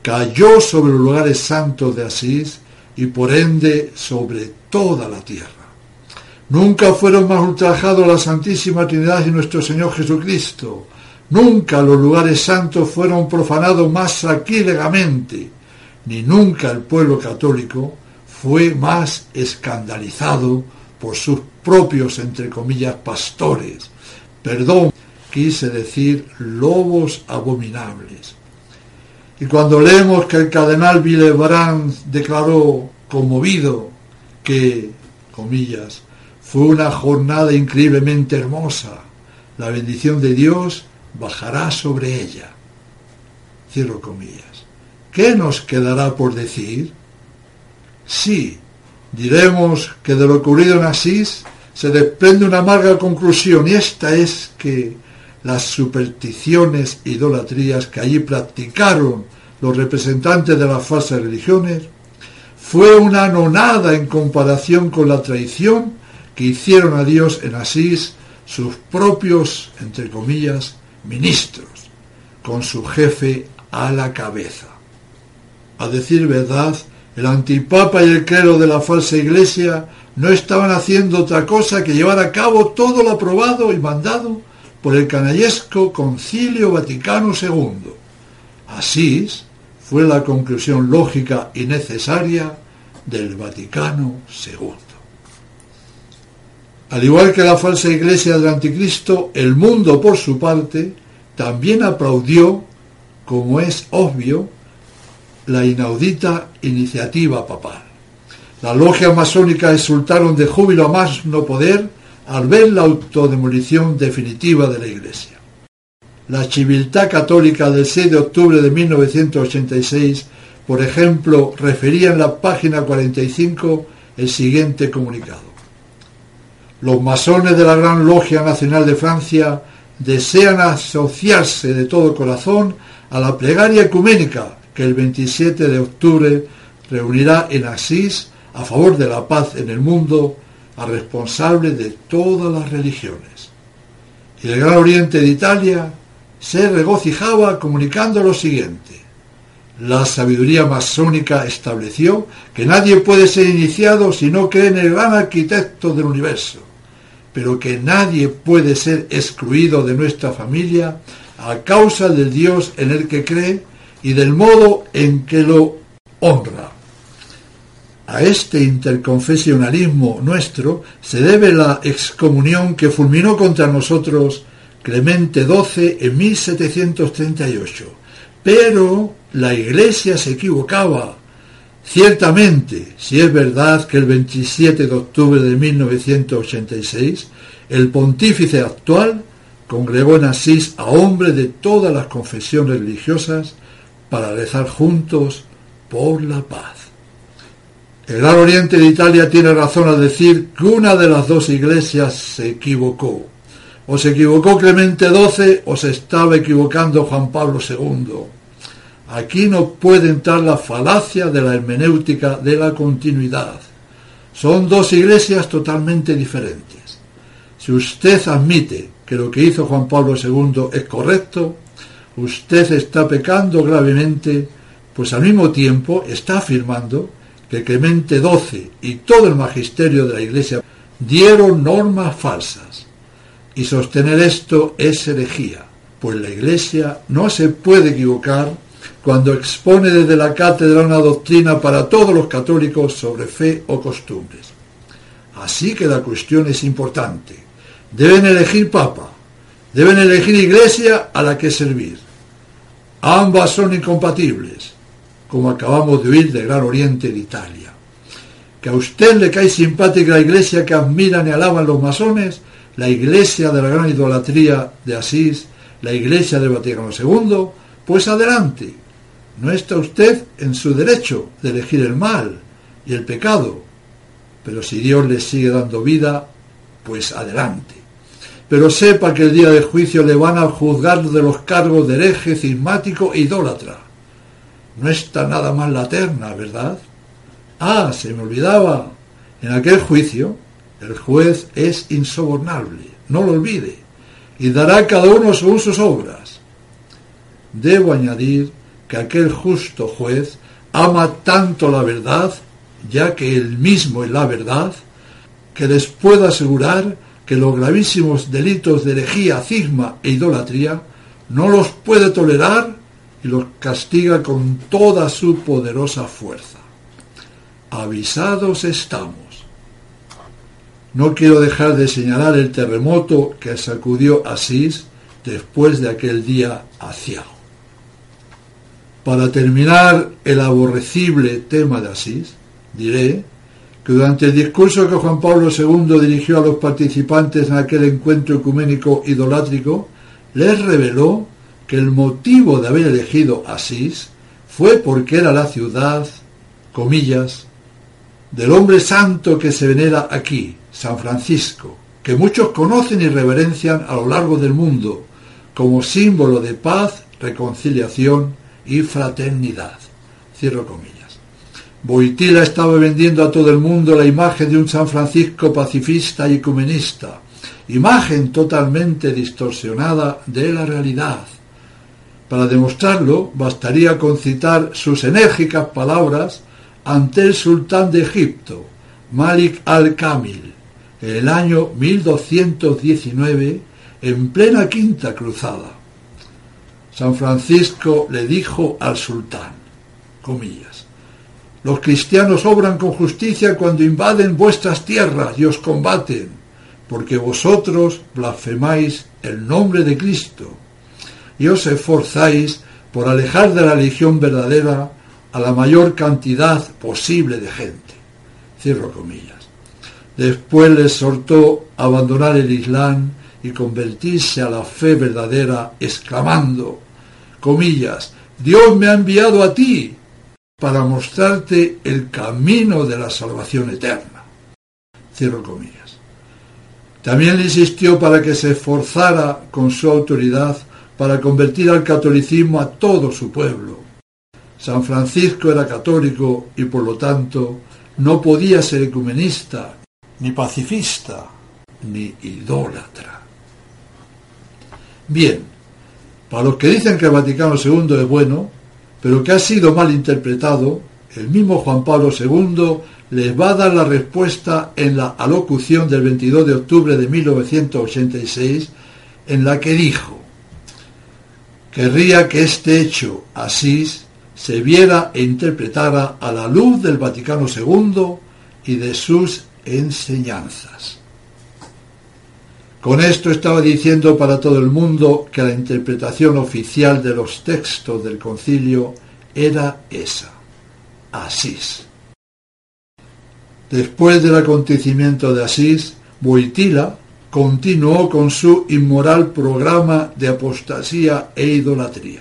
cayó sobre los lugares santos de Asís y por ende sobre toda la tierra. Nunca fueron más ultrajados la Santísima Trinidad y nuestro Señor Jesucristo. Nunca los lugares santos fueron profanados más sacrílegamente ni nunca el pueblo católico fue más escandalizado por sus propios, entre comillas, pastores. Perdón, quise decir lobos abominables. Y cuando leemos que el cardenal Villebrand declaró conmovido que, comillas, fue una jornada increíblemente hermosa, la bendición de Dios bajará sobre ella. Cierro comillas. ¿Qué nos quedará por decir? Sí, diremos que de lo ocurrido en Asís se desprende una amarga conclusión y esta es que las supersticiones e idolatrías que allí practicaron los representantes de las falsas religiones fue una nonada en comparación con la traición que hicieron a Dios en Asís sus propios, entre comillas, ministros, con su jefe a la cabeza. A decir verdad, el antipapa y el clero de la falsa iglesia no estaban haciendo otra cosa que llevar a cabo todo lo aprobado y mandado por el canallesco Concilio Vaticano II. Asís fue la conclusión lógica y necesaria del Vaticano II. Al igual que la falsa iglesia del anticristo, el mundo por su parte también aplaudió, como es obvio, la inaudita iniciativa papal. Las logias masónicas exultaron de júbilo a más no poder al ver la autodemolición definitiva de la Iglesia. La civiltad católica del 6 de octubre de 1986, por ejemplo, refería en la página 45 el siguiente comunicado. Los masones de la Gran Logia Nacional de Francia desean asociarse de todo corazón a la plegaria ecuménica que el 27 de octubre reunirá en Asís a favor de la paz en el mundo a responsables de todas las religiones. Y el Gran Oriente de Italia se regocijaba comunicando lo siguiente. La sabiduría masónica estableció que nadie puede ser iniciado si no cree en el gran arquitecto del universo, pero que nadie puede ser excluido de nuestra familia a causa del Dios en el que cree y del modo en que lo honra. A este interconfesionalismo nuestro se debe la excomunión que fulminó contra nosotros Clemente XII en 1738. Pero la Iglesia se equivocaba. Ciertamente, si es verdad que el 27 de octubre de 1986 el pontífice actual congregó en Asís a hombres de todas las confesiones religiosas para rezar juntos por la paz. El Gran Oriente de Italia tiene razón al decir que una de las dos iglesias se equivocó. O se equivocó Clemente XII o se estaba equivocando Juan Pablo II. Aquí no puede entrar la falacia de la hermenéutica de la continuidad. Son dos iglesias totalmente diferentes. Si usted admite que lo que hizo Juan Pablo II es correcto, usted está pecando gravemente, pues al mismo tiempo está afirmando que Clemente XII y todo el magisterio de la Iglesia dieron normas falsas. Y sostener esto es herejía, pues la Iglesia no se puede equivocar cuando expone desde la cátedra una doctrina para todos los católicos sobre fe o costumbres. Así que la cuestión es importante. Deben elegir papa, deben elegir iglesia a la que servir. Ambas son incompatibles como acabamos de oír del Gran Oriente de Italia. Que a usted le cae simpática la iglesia que admiran y alaban los masones, la iglesia de la gran idolatría de Asís, la iglesia del Vaticano II, pues adelante. No está usted en su derecho de elegir el mal y el pecado, pero si Dios le sigue dando vida, pues adelante. Pero sepa que el día de juicio le van a juzgar de los cargos de hereje, cismático e idólatra. No está nada más la terna, ¿verdad? Ah, se me olvidaba. En aquel juicio, el juez es insobornable, no lo olvide, y dará cada uno según sus obras. Debo añadir que aquel justo juez ama tanto la verdad, ya que él mismo es la verdad, que les puedo asegurar que los gravísimos delitos de herejía, cisma e idolatría no los puede tolerar y los castiga con toda su poderosa fuerza. Avisados estamos. No quiero dejar de señalar el terremoto que sacudió Asís después de aquel día aciago. Para terminar el aborrecible tema de Asís, diré que durante el discurso que Juan Pablo II dirigió a los participantes en aquel encuentro ecuménico idolátrico, les reveló que el motivo de haber elegido Asís fue porque era la ciudad, comillas, del hombre santo que se venera aquí, San Francisco, que muchos conocen y reverencian a lo largo del mundo como símbolo de paz, reconciliación y fraternidad. Cierro comillas. Boitila estaba vendiendo a todo el mundo la imagen de un San Francisco pacifista y ecumenista, imagen totalmente distorsionada de la realidad para demostrarlo, bastaría con citar sus enérgicas palabras ante el sultán de Egipto, Malik al-Kamil, en el año 1219, en plena quinta cruzada. San Francisco le dijo al sultán, comillas, los cristianos obran con justicia cuando invaden vuestras tierras y os combaten, porque vosotros blasfemáis el nombre de Cristo y os esforzáis por alejar de la religión verdadera a la mayor cantidad posible de gente. Cierro comillas. Después les exhortó a abandonar el Islam y convertirse a la fe verdadera, exclamando, comillas, Dios me ha enviado a ti para mostrarte el camino de la salvación eterna. Cierro comillas. También le insistió para que se esforzara con su autoridad para convertir al catolicismo a todo su pueblo. San Francisco era católico y por lo tanto no podía ser ecumenista, ni pacifista, ni idólatra. Bien, para los que dicen que el Vaticano II es bueno, pero que ha sido mal interpretado, el mismo Juan Pablo II les va a dar la respuesta en la alocución del 22 de octubre de 1986, en la que dijo, Querría que este hecho, Asís, se viera e interpretara a la luz del Vaticano II y de sus enseñanzas. Con esto estaba diciendo para todo el mundo que la interpretación oficial de los textos del concilio era esa. Asís. Después del acontecimiento de Asís, Boitila continuó con su inmoral programa de apostasía e idolatría.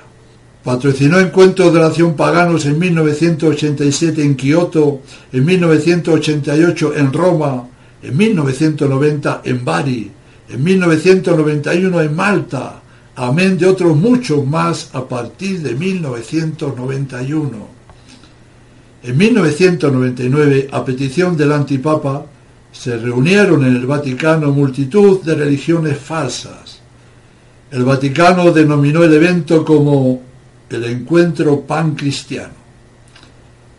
Patrocinó encuentros de oración paganos en 1987 en Kioto, en 1988 en Roma, en 1990 en Bari, en 1991 en Malta, amén de otros muchos más a partir de 1991. En 1999, a petición del antipapa, se reunieron en el Vaticano multitud de religiones falsas. El Vaticano denominó el evento como el encuentro pan-cristiano.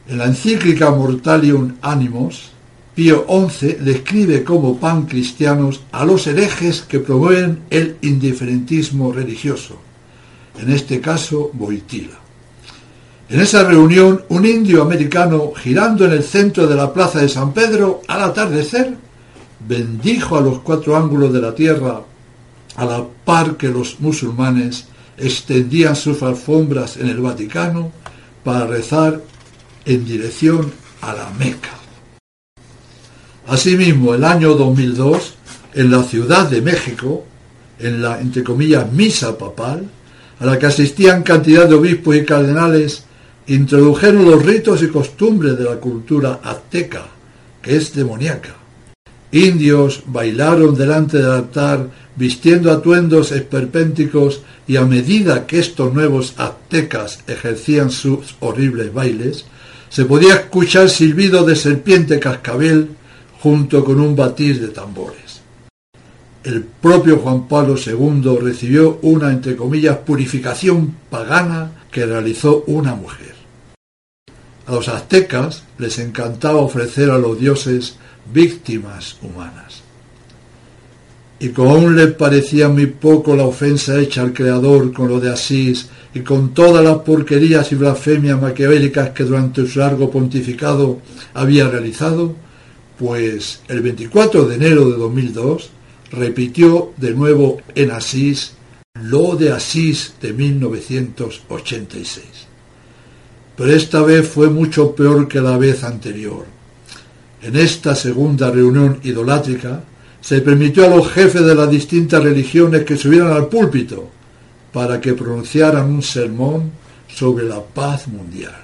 En la encíclica Mortalium Animos, Pío XI describe como pan-cristianos a los herejes que promueven el indiferentismo religioso, en este caso Boitila. En esa reunión, un indio americano, girando en el centro de la plaza de San Pedro al atardecer, bendijo a los cuatro ángulos de la tierra, a la par que los musulmanes extendían sus alfombras en el Vaticano para rezar en dirección a la Meca. Asimismo, el año 2002, en la Ciudad de México, en la, entre comillas, misa papal, a la que asistían cantidad de obispos y cardenales, introdujeron los ritos y costumbres de la cultura azteca, que es demoníaca. Indios bailaron delante del altar vistiendo atuendos esperpénticos y a medida que estos nuevos aztecas ejercían sus horribles bailes, se podía escuchar silbido de serpiente cascabel junto con un batir de tambores. El propio Juan Pablo II recibió una, entre comillas, purificación pagana que realizó una mujer. A los aztecas les encantaba ofrecer a los dioses víctimas humanas y como aún le parecía muy poco la ofensa hecha al Creador con lo de Asís y con todas las porquerías y blasfemias maquiavélicas que durante su largo pontificado había realizado, pues el 24 de enero de 2002 repitió de nuevo en Asís lo de Asís de 1986. Pero esta vez fue mucho peor que la vez anterior. En esta segunda reunión idolátrica, se permitió a los jefes de las distintas religiones que subieran al púlpito para que pronunciaran un sermón sobre la paz mundial.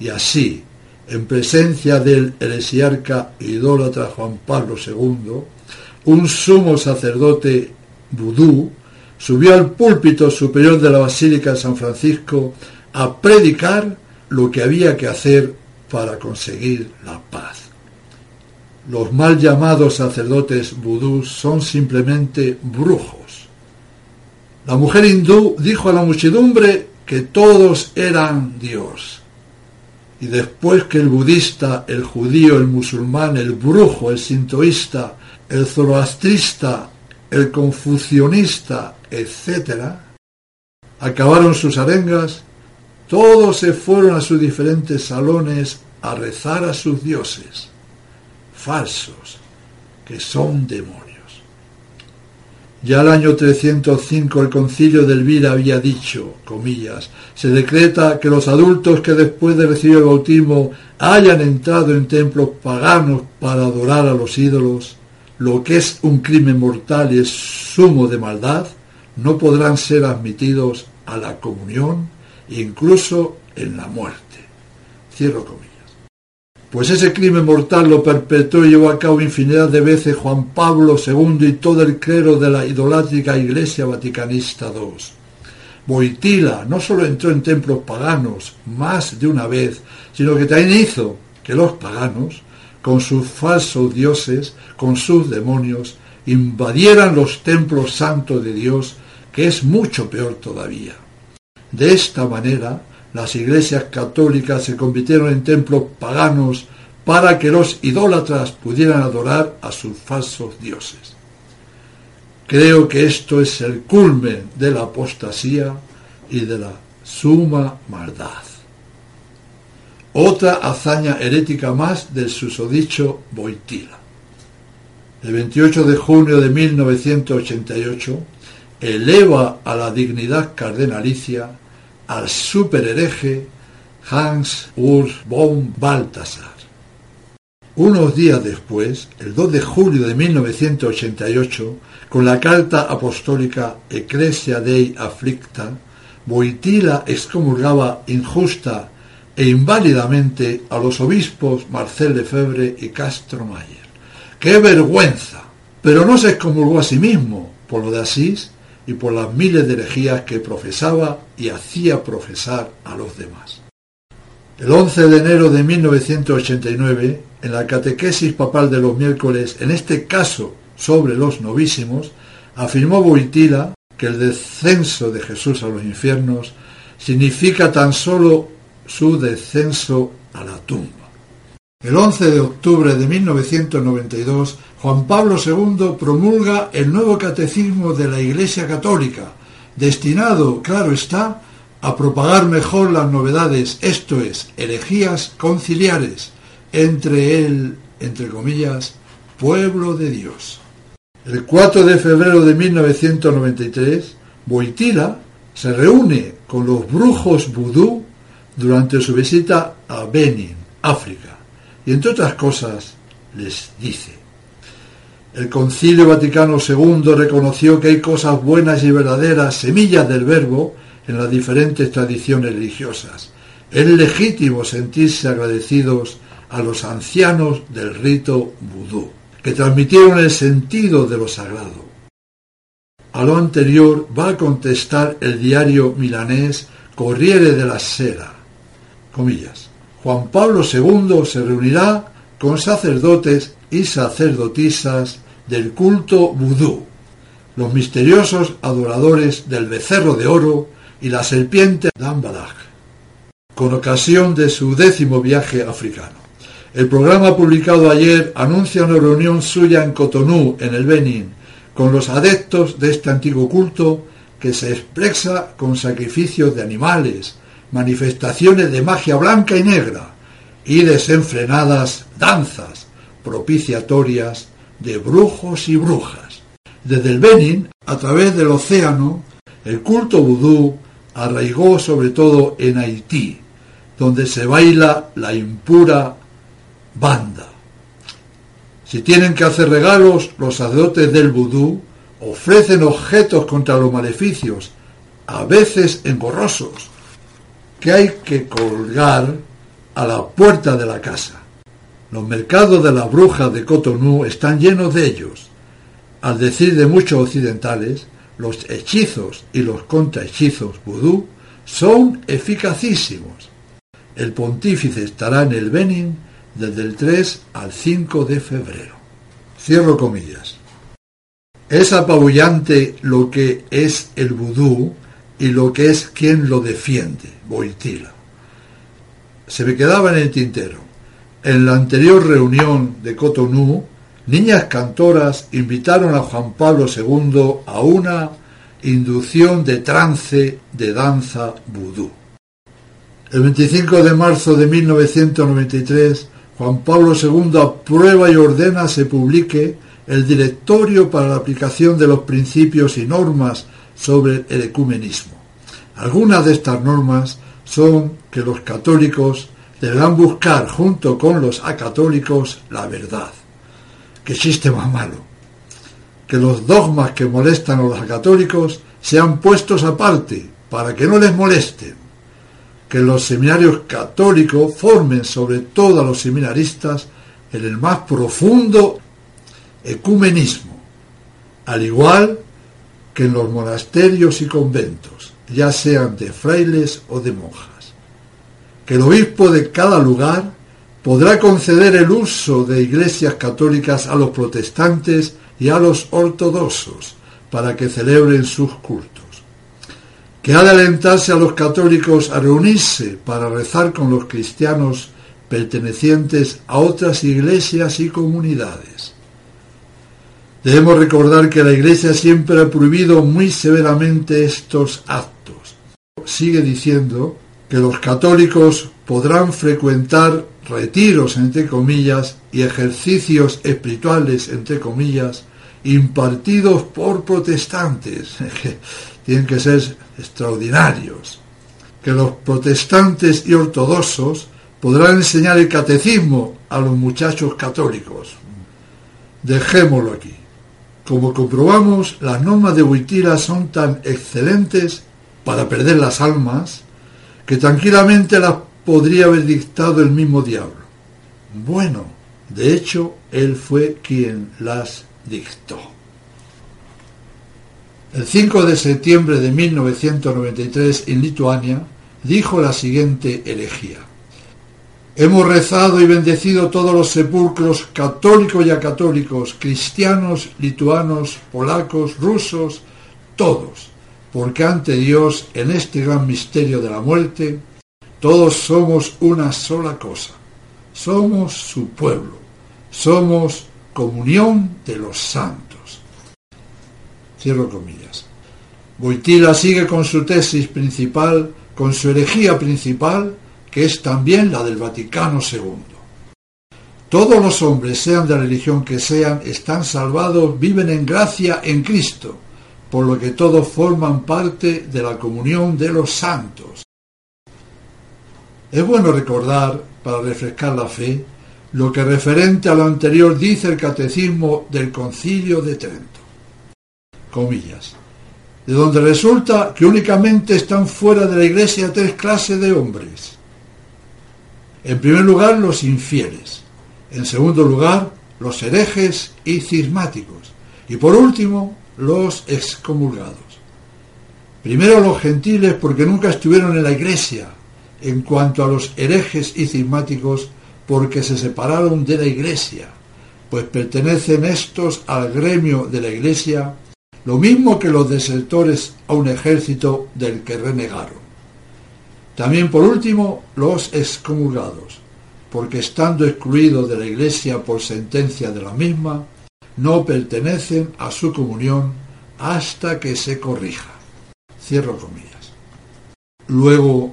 Y así, en presencia del heresiarca idólatra Juan Pablo II, un sumo sacerdote vudú subió al púlpito superior de la Basílica de San Francisco a predicar lo que había que hacer para conseguir la paz. Los mal llamados sacerdotes vudús son simplemente brujos. La mujer hindú dijo a la muchedumbre que todos eran Dios. Y después que el budista, el judío, el musulmán, el brujo, el sintoísta, el zoroastrista, el confucionista, etc., acabaron sus arengas, todos se fueron a sus diferentes salones a rezar a sus dioses falsos, que son demonios. Ya el año 305 el concilio de Elvira había dicho, comillas, se decreta que los adultos que después de recibir el bautismo hayan entrado en templos paganos para adorar a los ídolos, lo que es un crimen mortal y es sumo de maldad, no podrán ser admitidos a la comunión, incluso en la muerte. Cierro comillas. Pues ese crimen mortal lo perpetró y llevó a cabo infinidad de veces Juan Pablo II y todo el clero de la idolátrica Iglesia Vaticanista II. Boitila no solo entró en templos paganos más de una vez, sino que también hizo que los paganos, con sus falsos dioses, con sus demonios, invadieran los templos santos de Dios, que es mucho peor todavía. De esta manera, las iglesias católicas se convirtieron en templos paganos para que los idólatras pudieran adorar a sus falsos dioses. Creo que esto es el culmen de la apostasía y de la suma maldad. Otra hazaña herética más del susodicho Boitila. El 28 de junio de 1988 eleva a la dignidad cardenalicia al superhereje Hans Urs von Balthasar. Unos días después, el 2 de julio de 1988, con la carta apostólica Ecclesia Dei Afflicta, Boitila excomulgaba injusta e inválidamente a los obispos Marcel Lefebvre y Castro Mayer. ¡Qué vergüenza! Pero no se excomulgó a sí mismo por lo de Asís y por las miles de herejías que profesaba y hacía profesar a los demás. El 11 de enero de 1989, en la catequesis papal de los miércoles, en este caso sobre los novísimos, afirmó Boitila que el descenso de Jesús a los infiernos significa tan solo su descenso a la tumba. El 11 de octubre de 1992, Juan Pablo II promulga el nuevo catecismo de la Iglesia Católica, destinado, claro está, a propagar mejor las novedades, esto es, herejías conciliares, entre el, entre comillas, pueblo de Dios. El 4 de febrero de 1993, Boitila se reúne con los brujos vudú durante su visita a Benin, África, y entre otras cosas les dice, el Concilio Vaticano II reconoció que hay cosas buenas y verdaderas, semillas del verbo, en las diferentes tradiciones religiosas. Es legítimo sentirse agradecidos a los ancianos del rito vudú, que transmitieron el sentido de lo sagrado. A lo anterior va a contestar el diario milanés Corriere della Sera, comillas. Juan Pablo II se reunirá con sacerdotes y sacerdotisas del culto vudú, los misteriosos adoradores del becerro de oro y la serpiente Dambalaj, con ocasión de su décimo viaje africano. El programa publicado ayer anuncia una reunión suya en Cotonú, en el Benin, con los adeptos de este antiguo culto que se expresa con sacrificios de animales, manifestaciones de magia blanca y negra y desenfrenadas danzas propiciatorias de brujos y brujas. Desde el Benin, a través del océano, el culto vudú arraigó sobre todo en Haití, donde se baila la impura banda. Si tienen que hacer regalos, los sacerdotes del vudú ofrecen objetos contra los maleficios, a veces engorrosos, que hay que colgar a la puerta de la casa. Los mercados de las brujas de Cotonou están llenos de ellos. Al decir de muchos occidentales, los hechizos y los contrahechizos vudú son eficacísimos. El pontífice estará en el Benin desde el 3 al 5 de febrero. Cierro comillas. Es apabullante lo que es el vudú y lo que es quien lo defiende, Boitila. Se me quedaba en el tintero. En la anterior reunión de Cotonou, niñas cantoras invitaron a Juan Pablo II a una inducción de trance de danza vudú. El 25 de marzo de 1993, Juan Pablo II aprueba y ordena se publique el Directorio para la aplicación de los principios y normas sobre el ecumenismo. Algunas de estas normas son que los católicos deberán buscar junto con los acatólicos la verdad. Qué chiste más malo. Que los dogmas que molestan a los acatólicos sean puestos aparte para que no les molesten. Que los seminarios católicos formen sobre todo a los seminaristas en el más profundo ecumenismo, al igual que en los monasterios y conventos, ya sean de frailes o de monjas. Que el obispo de cada lugar podrá conceder el uso de iglesias católicas a los protestantes y a los ortodoxos para que celebren sus cultos. Que ha de alentarse a los católicos a reunirse para rezar con los cristianos pertenecientes a otras iglesias y comunidades Debemos recordar que la Iglesia siempre ha prohibido muy severamente estos actos. Sigue diciendo que los católicos podrán frecuentar retiros, entre comillas, y ejercicios espirituales, entre comillas, impartidos por protestantes, que tienen que ser extraordinarios, que los protestantes y ortodoxos podrán enseñar el catecismo a los muchachos católicos. Dejémoslo aquí. Como comprobamos, las normas de Huitira son tan excelentes para perder las almas que tranquilamente las podría haber dictado el mismo diablo. Bueno, de hecho, él fue quien las dictó. El 5 de septiembre de 1993, en Lituania, dijo la siguiente elegía. Hemos rezado y bendecido todos los sepulcros católicos y acatólicos, cristianos, lituanos, polacos, rusos, todos, porque ante Dios, en este gran misterio de la muerte, todos somos una sola cosa. Somos su pueblo. Somos comunión de los santos. Cierro comillas. Boitila sigue con su tesis principal, con su herejía principal, que es también la del Vaticano II. Todos los hombres, sean de la religión que sean, están salvados, viven en gracia en Cristo, por lo que todos forman parte de la comunión de los santos. Es bueno recordar, para refrescar la fe, lo que referente a lo anterior dice el Catecismo del Concilio de Trento. Comillas. De donde resulta que únicamente están fuera de la Iglesia tres clases de hombres en primer lugar, los infieles. En segundo lugar, los herejes y cismáticos. Y por último, los excomulgados. Primero los gentiles porque nunca estuvieron en la iglesia. En cuanto a los herejes y cismáticos porque se separaron de la iglesia, pues pertenecen estos al gremio de la iglesia, lo mismo que los desertores a un ejército del que renegaron. También por último los excomulgados, porque estando excluidos de la Iglesia por sentencia de la misma, no pertenecen a su comunión hasta que se corrija. Cierro comillas. Luego,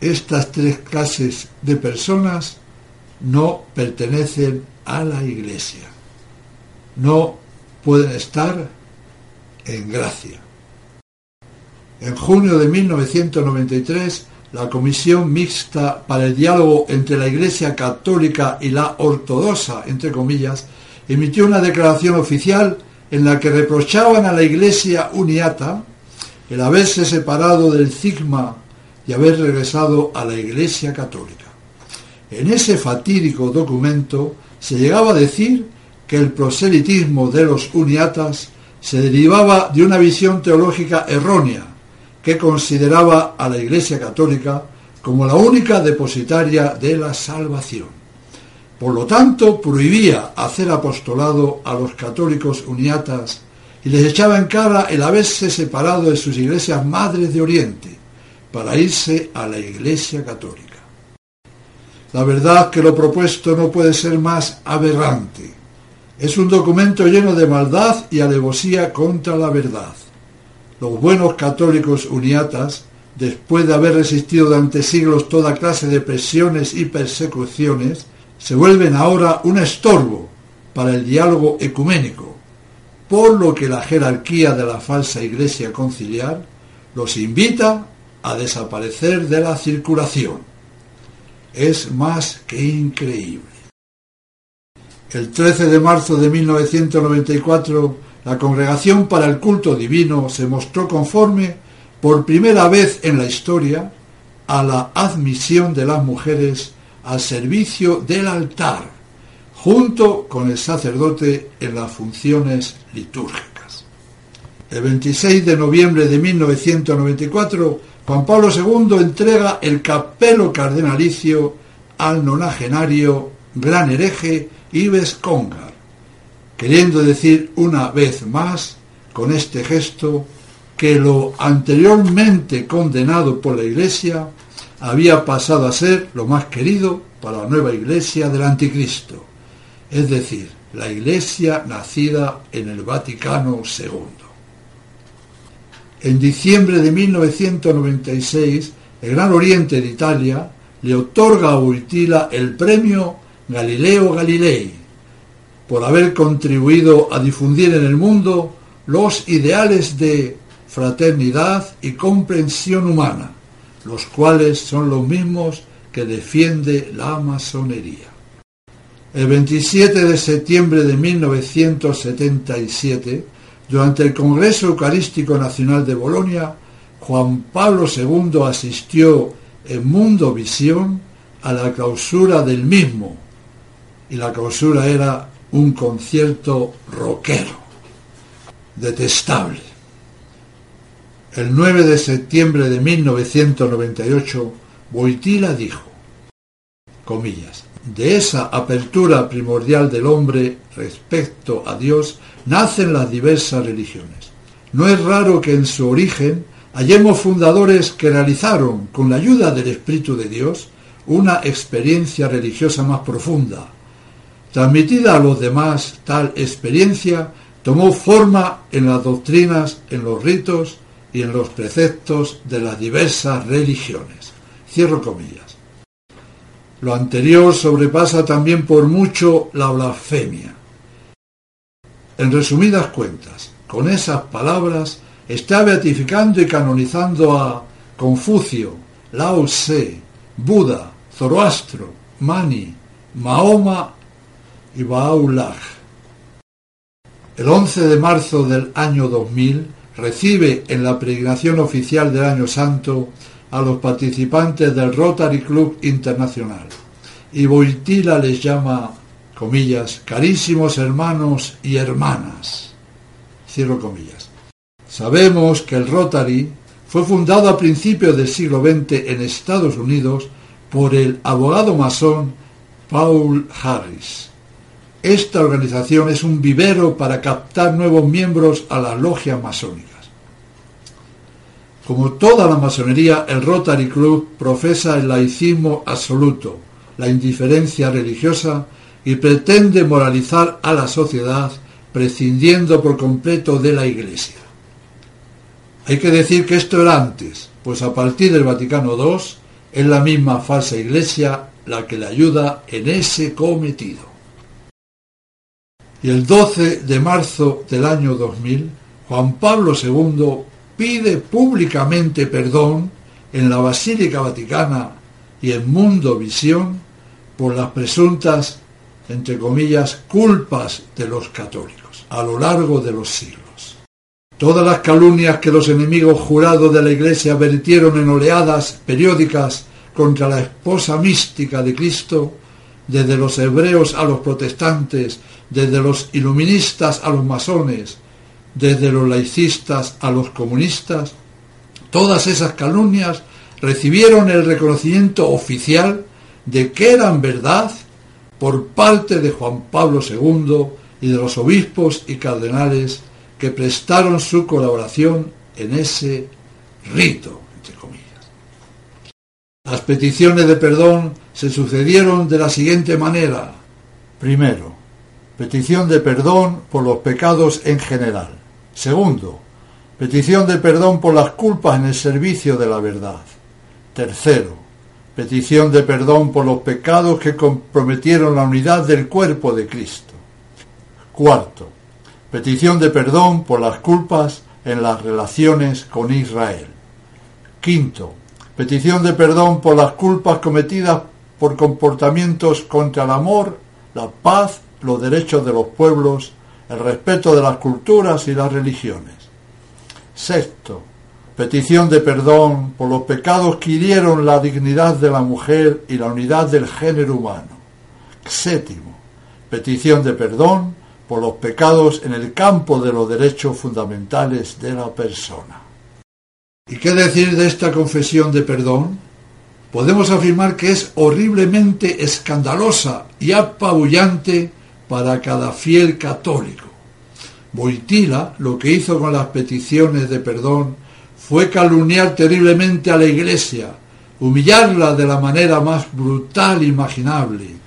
estas tres clases de personas no pertenecen a la Iglesia. No pueden estar en gracia. En junio de 1993 la Comisión Mixta para el Diálogo entre la Iglesia Católica y la Ortodoxa, entre comillas, emitió una declaración oficial en la que reprochaban a la Iglesia uniata el haberse separado del Sigma y haber regresado a la Iglesia Católica. En ese fatídico documento se llegaba a decir que el proselitismo de los uniatas se derivaba de una visión teológica errónea que consideraba a la Iglesia Católica como la única depositaria de la salvación. Por lo tanto, prohibía hacer apostolado a los católicos uniatas y les echaba en cara el haberse separado de sus iglesias madres de Oriente para irse a la Iglesia Católica. La verdad que lo propuesto no puede ser más aberrante. Es un documento lleno de maldad y alevosía contra la verdad los buenos católicos uniatas, después de haber resistido durante siglos toda clase de presiones y persecuciones, se vuelven ahora un estorbo para el diálogo ecuménico, por lo que la jerarquía de la falsa Iglesia conciliar los invita a desaparecer de la circulación. Es más que increíble. El 13 de marzo de 1994 la Congregación para el Culto Divino se mostró conforme por primera vez en la historia a la admisión de las mujeres al servicio del altar, junto con el sacerdote en las funciones litúrgicas. El 26 de noviembre de 1994, Juan Pablo II entrega el capelo cardenalicio al nonagenario gran hereje Ives Congar queriendo decir una vez más con este gesto que lo anteriormente condenado por la Iglesia había pasado a ser lo más querido para la nueva Iglesia del Anticristo, es decir, la Iglesia nacida en el Vaticano II. En diciembre de 1996, el Gran Oriente de Italia le otorga a Uitila el premio Galileo Galilei, por haber contribuido a difundir en el mundo los ideales de fraternidad y comprensión humana, los cuales son los mismos que defiende la masonería. El 27 de septiembre de 1977, durante el Congreso Eucarístico Nacional de Bolonia, Juan Pablo II asistió en Mundo Visión a la clausura del mismo, y la clausura era un concierto rockero, detestable. El 9 de septiembre de 1998, Boitila dijo, comillas, de esa apertura primordial del hombre respecto a Dios nacen las diversas religiones. No es raro que en su origen hallemos fundadores que realizaron, con la ayuda del Espíritu de Dios, una experiencia religiosa más profunda. Transmitida a los demás, tal experiencia tomó forma en las doctrinas, en los ritos y en los preceptos de las diversas religiones. Cierro comillas. Lo anterior sobrepasa también por mucho la blasfemia. En resumidas cuentas, con esas palabras está beatificando y canonizando a Confucio, Lao Tse, Buda, Zoroastro, Mani, Mahoma y. El 11 de marzo del año 2000 recibe en la peregrinación oficial del Año Santo a los participantes del Rotary Club Internacional y Boitila les llama, comillas, carísimos hermanos y hermanas. Cierro comillas. Sabemos que el Rotary fue fundado a principios del siglo XX en Estados Unidos por el abogado masón Paul Harris. Esta organización es un vivero para captar nuevos miembros a las logias masónicas. Como toda la masonería, el Rotary Club profesa el laicismo absoluto, la indiferencia religiosa y pretende moralizar a la sociedad prescindiendo por completo de la Iglesia. Hay que decir que esto era antes, pues a partir del Vaticano II es la misma falsa iglesia la que le ayuda en ese cometido. Y el 12 de marzo del año 2000, Juan Pablo II pide públicamente perdón en la Basílica Vaticana y en Mundo Visión por las presuntas, entre comillas, culpas de los católicos a lo largo de los siglos. Todas las calumnias que los enemigos jurados de la Iglesia vertieron en oleadas periódicas contra la esposa mística de Cristo, desde los hebreos a los protestantes, desde los iluministas a los masones, desde los laicistas a los comunistas, todas esas calumnias recibieron el reconocimiento oficial de que eran verdad por parte de Juan Pablo II y de los obispos y cardenales que prestaron su colaboración en ese rito, entre comillas. Las peticiones de perdón se sucedieron de la siguiente manera. Primero, petición de perdón por los pecados en general. Segundo, petición de perdón por las culpas en el servicio de la verdad. Tercero, petición de perdón por los pecados que comprometieron la unidad del cuerpo de Cristo. Cuarto, Petición de perdón por las culpas en las relaciones con Israel. Quinto, petición de perdón por las culpas cometidas por comportamientos contra el amor, la paz, los derechos de los pueblos, el respeto de las culturas y las religiones. Sexto, petición de perdón por los pecados que hirieron la dignidad de la mujer y la unidad del género humano. Séptimo, petición de perdón por los pecados en el campo de los derechos fundamentales de la persona. ¿Y qué decir de esta confesión de perdón? Podemos afirmar que es horriblemente escandalosa y apabullante para cada fiel católico. Boitila lo que hizo con las peticiones de perdón fue calumniar terriblemente a la Iglesia, humillarla de la manera más brutal imaginable,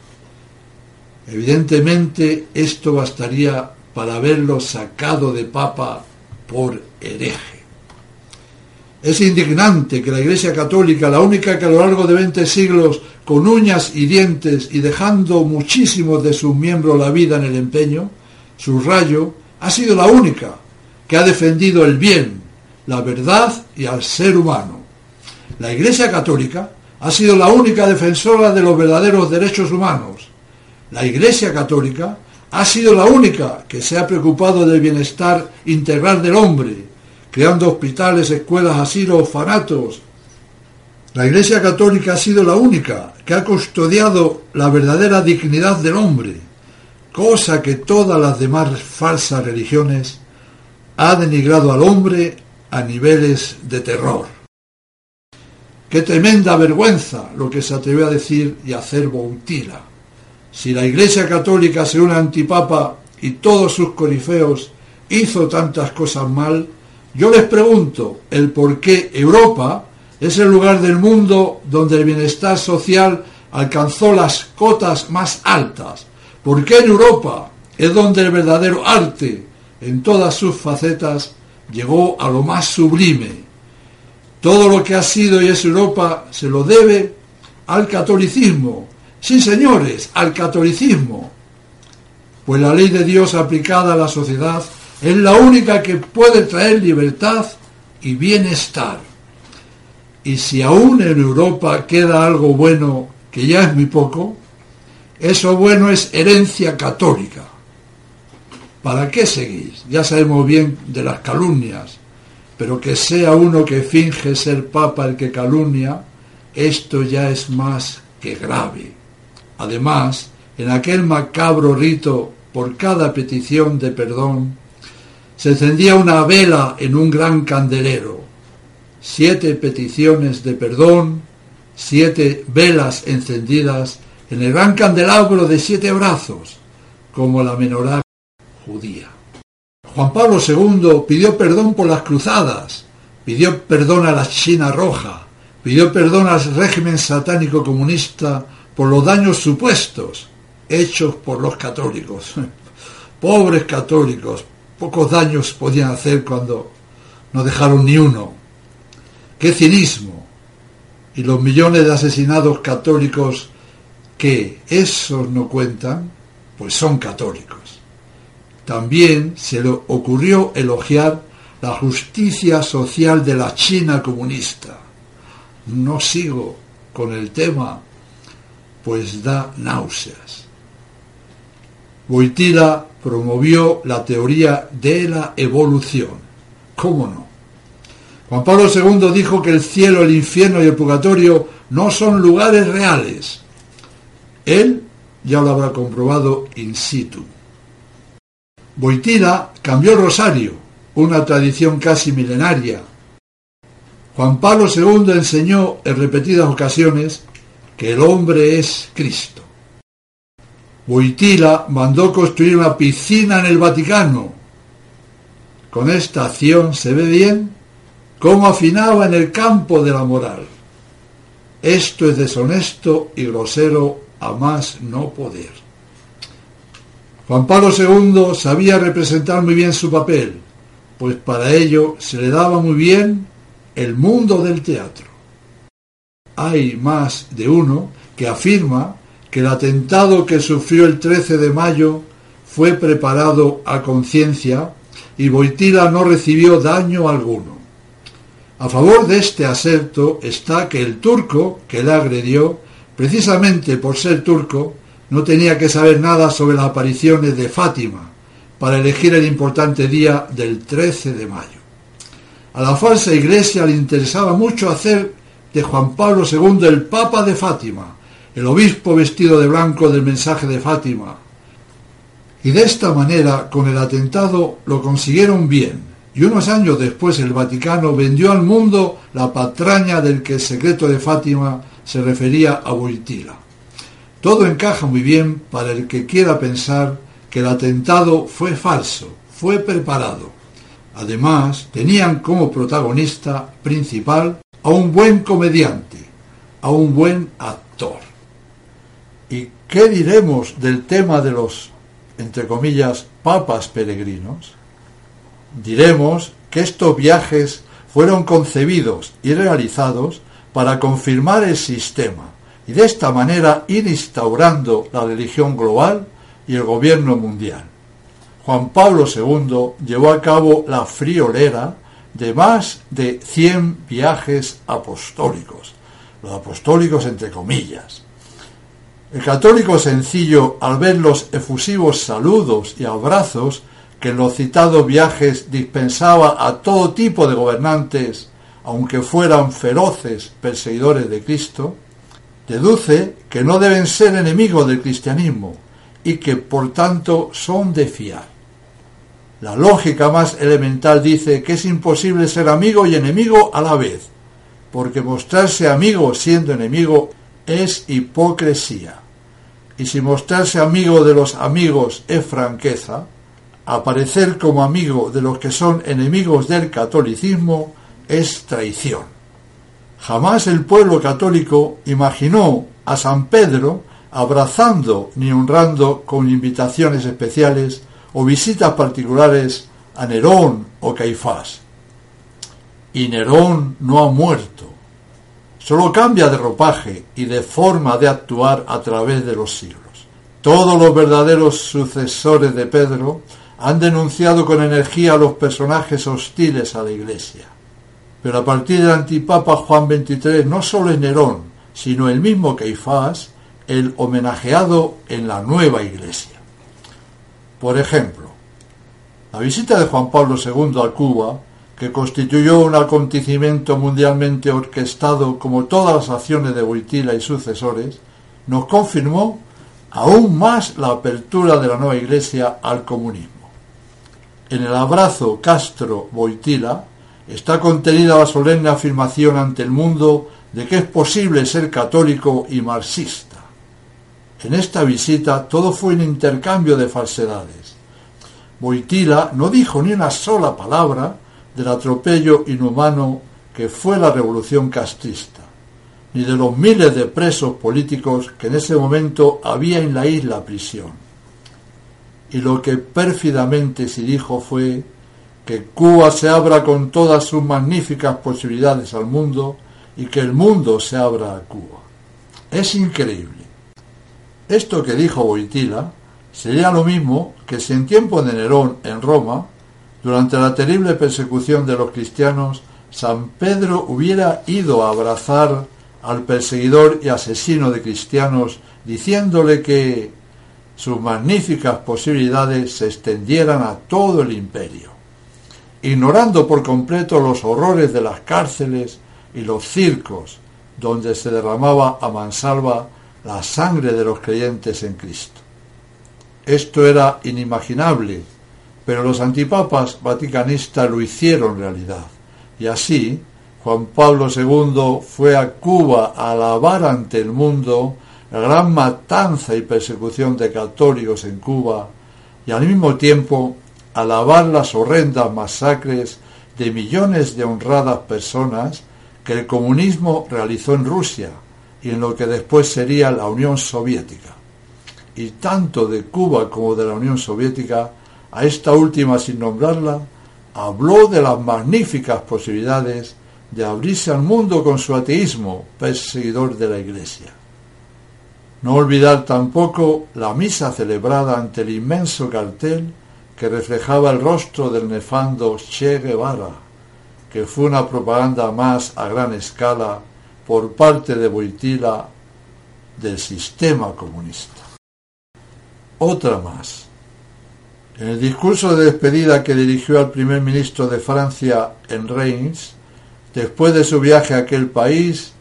Evidentemente esto bastaría para haberlo sacado de papa por hereje. Es indignante que la Iglesia Católica, la única que a lo largo de 20 siglos, con uñas y dientes y dejando muchísimos de sus miembros la vida en el empeño, subrayo, ha sido la única que ha defendido el bien, la verdad y al ser humano. La Iglesia Católica ha sido la única defensora de los verdaderos derechos humanos. La Iglesia Católica ha sido la única que se ha preocupado del bienestar integral del hombre, creando hospitales, escuelas, asilos, orfanatos. La Iglesia Católica ha sido la única que ha custodiado la verdadera dignidad del hombre, cosa que todas las demás falsas religiones ha denigrado al hombre a niveles de terror. Qué tremenda vergüenza lo que se atrevió a decir y hacer Boutila. Si la Iglesia Católica, según el antipapa y todos sus corifeos, hizo tantas cosas mal, yo les pregunto el por qué Europa es el lugar del mundo donde el bienestar social alcanzó las cotas más altas. ¿Por qué en Europa es donde el verdadero arte, en todas sus facetas, llegó a lo más sublime? Todo lo que ha sido y es Europa se lo debe al catolicismo. Sí, señores, al catolicismo. Pues la ley de Dios aplicada a la sociedad es la única que puede traer libertad y bienestar. Y si aún en Europa queda algo bueno, que ya es muy poco, eso bueno es herencia católica. ¿Para qué seguís? Ya sabemos bien de las calumnias, pero que sea uno que finge ser papa el que calumnia, esto ya es más que grave. Además, en aquel macabro rito, por cada petición de perdón, se encendía una vela en un gran candelero, siete peticiones de perdón, siete velas encendidas en el gran candelabro de siete brazos, como la menorá judía. Juan Pablo II pidió perdón por las cruzadas, pidió perdón a la China Roja, pidió perdón al régimen satánico comunista por los daños supuestos hechos por los católicos. Pobres católicos, pocos daños podían hacer cuando no dejaron ni uno. ¡Qué cinismo! Y los millones de asesinados católicos que esos no cuentan, pues son católicos. También se le ocurrió elogiar la justicia social de la China comunista. No sigo con el tema, pues da náuseas. Boitila promovió la teoría de la evolución. ¿Cómo no? Juan Pablo II dijo que el cielo, el infierno y el purgatorio no son lugares reales. Él ya lo habrá comprobado in situ. Boitila cambió rosario, una tradición casi milenaria. Juan Pablo II enseñó en repetidas ocasiones que el hombre es Cristo. Boitila mandó construir una piscina en el Vaticano. Con esta acción se ve bien cómo afinaba en el campo de la moral. Esto es deshonesto y grosero a más no poder. Juan Pablo II sabía representar muy bien su papel, pues para ello se le daba muy bien el mundo del teatro. Hay más de uno que afirma que el atentado que sufrió el 13 de mayo fue preparado a conciencia y Boitila no recibió daño alguno. A favor de este aserto está que el turco que le agredió, precisamente por ser turco, no tenía que saber nada sobre las apariciones de Fátima para elegir el importante día del 13 de mayo. A la falsa iglesia le interesaba mucho hacer de Juan Pablo II el Papa de Fátima, el obispo vestido de blanco del mensaje de Fátima. Y de esta manera, con el atentado, lo consiguieron bien, y unos años después el Vaticano vendió al mundo la patraña del que el secreto de Fátima se refería a Boitila. Todo encaja muy bien para el que quiera pensar que el atentado fue falso, fue preparado. Además, tenían como protagonista principal a un buen comediante, a un buen actor. ¿Y qué diremos del tema de los, entre comillas, papas peregrinos? Diremos que estos viajes fueron concebidos y realizados para confirmar el sistema, y de esta manera ir instaurando la religión global y el gobierno mundial. Juan Pablo II llevó a cabo la friolera de más de 100 viajes apostólicos, los apostólicos entre comillas. El católico sencillo, al ver los efusivos saludos y abrazos que en los citados viajes dispensaba a todo tipo de gobernantes, aunque fueran feroces perseguidores de Cristo, deduce que no deben ser enemigos del cristianismo y que por tanto son de fiar. La lógica más elemental dice que es imposible ser amigo y enemigo a la vez, porque mostrarse amigo siendo enemigo es hipocresía. Y si mostrarse amigo de los amigos es franqueza, aparecer como amigo de los que son enemigos del catolicismo es traición. Jamás el pueblo católico imaginó a San Pedro abrazando ni honrando con invitaciones especiales o visitas particulares a Nerón o Caifás. Y Nerón no ha muerto, solo cambia de ropaje y de forma de actuar a través de los siglos. Todos los verdaderos sucesores de Pedro han denunciado con energía a los personajes hostiles a la Iglesia. Pero a partir del antipapa Juan XXIII no solo es Nerón, sino el mismo Caifás, el homenajeado en la nueva Iglesia. Por ejemplo, la visita de Juan Pablo II a Cuba, que constituyó un acontecimiento mundialmente orquestado como todas las acciones de Boitila y sucesores, nos confirmó aún más la apertura de la nueva Iglesia al comunismo. En el abrazo Castro-Boitila está contenida la solemne afirmación ante el mundo de que es posible ser católico y marxista. En esta visita todo fue un intercambio de falsedades. Boitila no dijo ni una sola palabra del atropello inhumano que fue la revolución castrista, ni de los miles de presos políticos que en ese momento había en la isla prisión. Y lo que pérfidamente se dijo fue que Cuba se abra con todas sus magníficas posibilidades al mundo y que el mundo se abra a Cuba. Es increíble. Esto que dijo Boitila sería lo mismo que si en tiempo de Nerón en Roma, durante la terrible persecución de los cristianos, San Pedro hubiera ido a abrazar al perseguidor y asesino de cristianos diciéndole que sus magníficas posibilidades se extendieran a todo el imperio, ignorando por completo los horrores de las cárceles y los circos donde se derramaba a mansalva la sangre de los creyentes en Cristo. Esto era inimaginable, pero los antipapas vaticanistas lo hicieron realidad. Y así, Juan Pablo II fue a Cuba a alabar ante el mundo la gran matanza y persecución de católicos en Cuba y al mismo tiempo alabar las horrendas masacres de millones de honradas personas que el comunismo realizó en Rusia, y en lo que después sería la Unión Soviética. Y tanto de Cuba como de la Unión Soviética, a esta última sin nombrarla, habló de las magníficas posibilidades de abrirse al mundo con su ateísmo, perseguidor de la Iglesia. No olvidar tampoco la misa celebrada ante el inmenso cartel que reflejaba el rostro del nefando Che Guevara, que fue una propaganda más a gran escala por parte de Boitila del sistema comunista. Otra más. En el discurso de despedida que dirigió al primer ministro de Francia en Reims, después de su viaje a aquel país,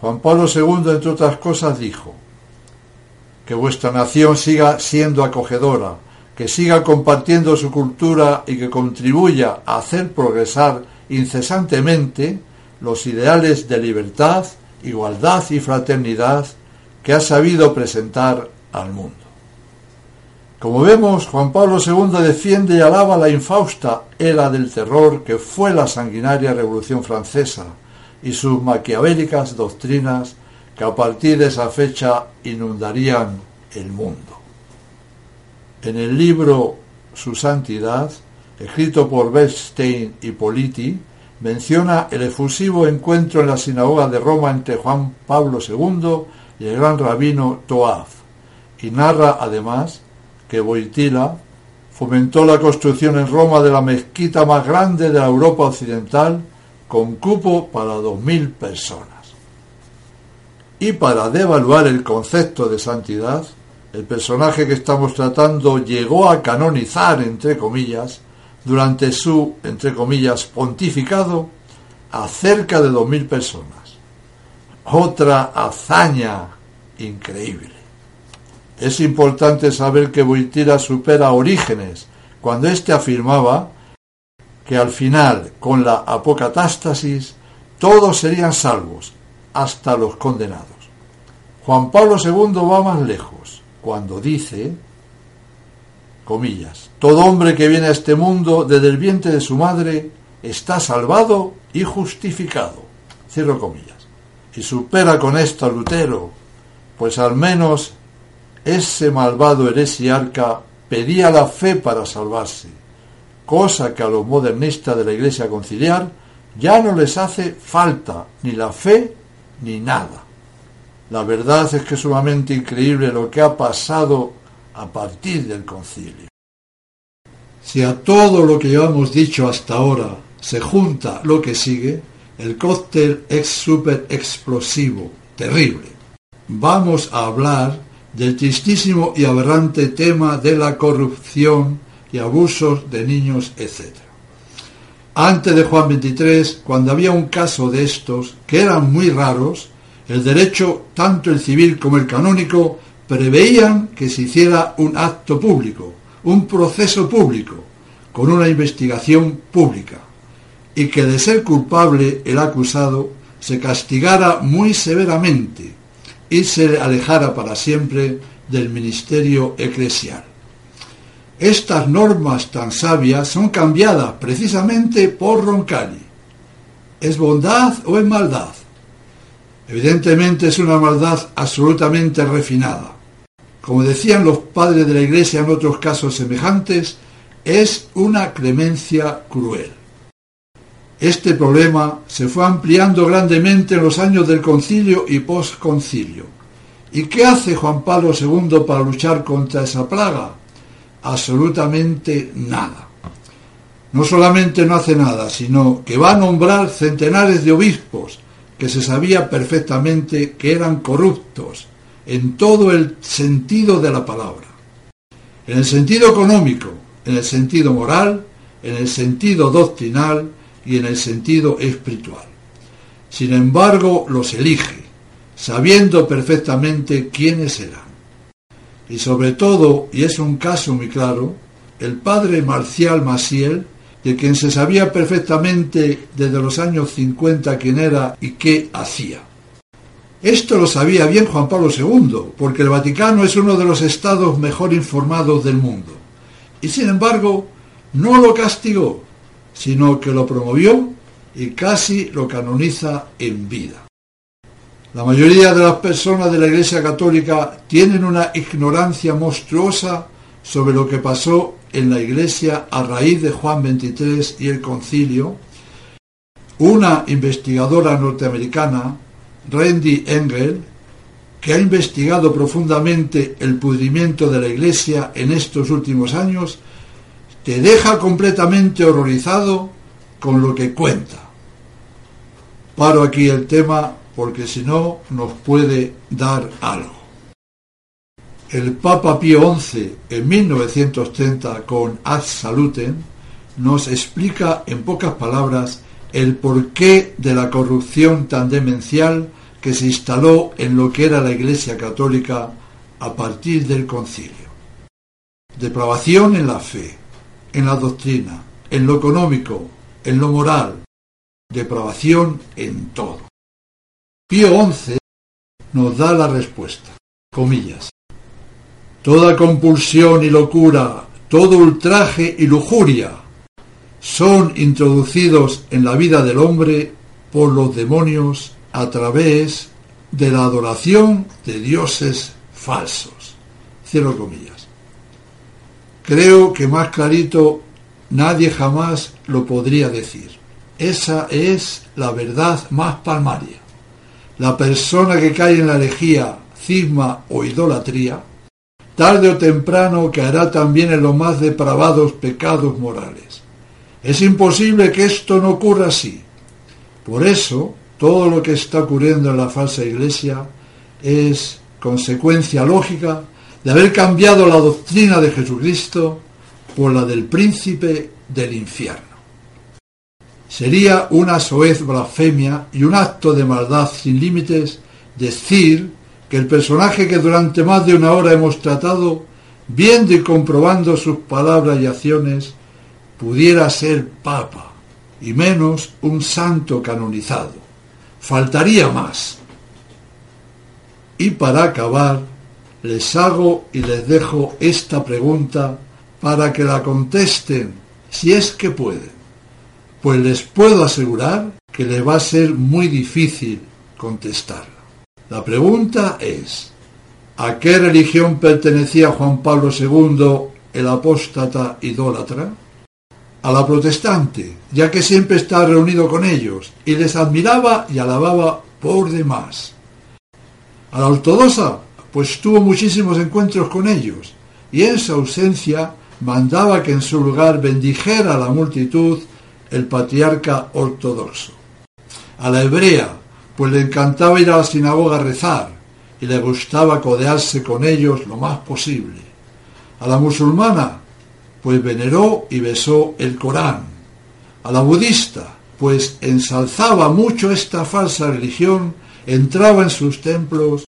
Juan Pablo II, entre otras cosas, dijo que vuestra nación siga siendo acogedora, que siga compartiendo su cultura y que contribuya a hacer progresar incesantemente los ideales de libertad, igualdad y fraternidad que ha sabido presentar al mundo. Como vemos, Juan Pablo II defiende y alaba la infausta era del terror que fue la sanguinaria Revolución Francesa y sus maquiavélicas doctrinas que a partir de esa fecha inundarían el mundo. En el libro Su Santidad, escrito por Bernstein y Politi, menciona el efusivo encuentro en la sinagoga de Roma entre Juan Pablo II y el gran rabino Toaf, y narra además que Boitila fomentó la construcción en Roma de la mezquita más grande de la Europa occidental con cupo para dos mil personas. Y para devaluar el concepto de santidad, el personaje que estamos tratando llegó a canonizar, entre comillas, durante su, entre comillas, pontificado a cerca de dos mil personas. Otra hazaña increíble. Es importante saber que Boitira supera Orígenes. Cuando éste afirmaba que al final, con la apocatástasis, todos serían salvos, hasta los condenados. Juan Pablo II va más lejos, cuando dice, comillas, todo hombre que viene a este mundo desde el vientre de su madre está salvado y justificado, cierro comillas, y supera con esto a Lutero, pues al menos ese malvado heresiarca pedía la fe para salvarse, cosa que a los modernistas de la Iglesia conciliar ya no les hace falta ni la fe ni nada. La verdad es que es sumamente increíble lo que ha pasado a partir del concilio. Si a todo lo que llevamos dicho hasta ahora se junta lo que sigue, el cóctel es súper explosivo, terrible. Vamos a hablar del tristísimo y aberrante tema de la corrupción y abusos de niños, etc. Antes de Juan XXIII, cuando había un caso de estos, que eran muy raros, el derecho, tanto el civil como el canónico, preveían que se hiciera un acto público, un proceso público, con una investigación pública, y que de ser culpable el acusado se castigara muy severamente y se alejara para siempre del ministerio eclesial. Estas normas tan sabias son cambiadas precisamente por Roncalli. ¿Es bondad o es maldad? Evidentemente es una maldad absolutamente refinada. Como decían los padres de la Iglesia en otros casos semejantes, es una clemencia cruel. Este problema se fue ampliando grandemente en los años del concilio y posconcilio. ¿Y qué hace Juan Pablo II para luchar contra esa plaga? absolutamente nada. No solamente no hace nada, sino que va a nombrar centenares de obispos que se sabía perfectamente que eran corruptos en todo el sentido de la palabra. En el sentido económico, en el sentido moral, en el sentido doctrinal y en el sentido espiritual. Sin embargo, los elige, sabiendo perfectamente quiénes eran. Y sobre todo, y es un caso muy claro, el padre Marcial Maciel, de quien se sabía perfectamente desde los años 50 quién era y qué hacía. Esto lo sabía bien Juan Pablo II, porque el Vaticano es uno de los estados mejor informados del mundo. Y sin embargo, no lo castigó, sino que lo promovió y casi lo canoniza en vida. La mayoría de las personas de la Iglesia Católica tienen una ignorancia monstruosa sobre lo que pasó en la Iglesia a raíz de Juan XXIII y el concilio. Una investigadora norteamericana, Randy Engel, que ha investigado profundamente el pudrimiento de la Iglesia en estos últimos años, te deja completamente horrorizado con lo que cuenta. Paro aquí el tema porque si no nos puede dar algo. El Papa Pío XI en 1930 con Ad Saluten nos explica en pocas palabras el porqué de la corrupción tan demencial que se instaló en lo que era la Iglesia Católica a partir del concilio. Depravación en la fe, en la doctrina, en lo económico, en lo moral, depravación en todo. Pío XI nos da la respuesta. Comillas. Toda compulsión y locura, todo ultraje y lujuria son introducidos en la vida del hombre por los demonios a través de la adoración de dioses falsos. Cierro comillas. Creo que más clarito nadie jamás lo podría decir. Esa es la verdad más palmaria. La persona que cae en la herejía, cisma o idolatría tarde o temprano caerá también en los más depravados pecados morales. Es imposible que esto no ocurra así. Por eso, todo lo que está ocurriendo en la falsa iglesia es consecuencia lógica de haber cambiado la doctrina de Jesucristo por la del príncipe del infierno. Sería una soez blasfemia y un acto de maldad sin límites decir que el personaje que durante más de una hora hemos tratado, viendo y comprobando sus palabras y acciones, pudiera ser papa, y menos un santo canonizado. Faltaría más. Y para acabar, les hago y les dejo esta pregunta para que la contesten si es que pueden. Pues les puedo asegurar que les va a ser muy difícil contestarla. La pregunta es, ¿a qué religión pertenecía Juan Pablo II, el apóstata idólatra? A la protestante, ya que siempre estaba reunido con ellos y les admiraba y alababa por demás. A la ortodoxa, pues tuvo muchísimos encuentros con ellos y en su ausencia mandaba que en su lugar bendijera a la multitud el patriarca ortodoxo. A la hebrea, pues le encantaba ir a la sinagoga a rezar y le gustaba codearse con ellos lo más posible. A la musulmana, pues veneró y besó el Corán. A la budista, pues ensalzaba mucho esta falsa religión, entraba en sus templos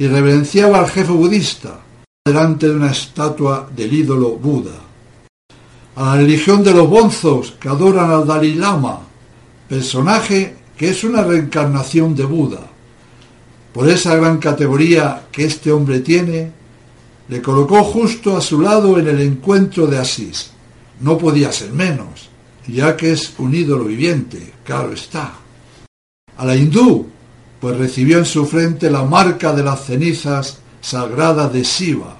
y reverenciaba al jefe budista delante de una estatua del ídolo Buda. A la religión de los bonzos que adoran al Dalai Lama, personaje que es una reencarnación de Buda. Por esa gran categoría que este hombre tiene, le colocó justo a su lado en el encuentro de Asís. No podía ser menos, ya que es un ídolo viviente, claro está. A la hindú, pues recibió en su frente la marca de las cenizas sagradas de Shiva,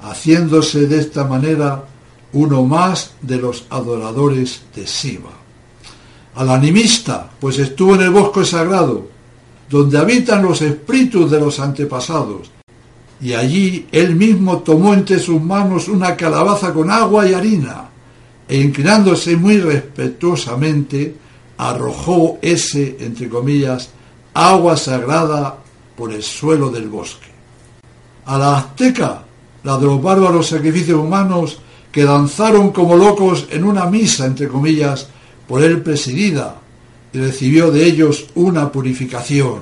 haciéndose de esta manera uno más de los adoradores de Shiva al animista, pues estuvo en el bosque sagrado, donde habitan los espíritus de los antepasados, y allí él mismo tomó entre sus manos una calabaza con agua y harina, e inclinándose muy respetuosamente, arrojó ese, entre comillas, agua sagrada por el suelo del bosque. A la azteca, la de los bárbaros sacrificios humanos que danzaron como locos en una misa, entre comillas, por él presidida, y recibió de ellos una purificación.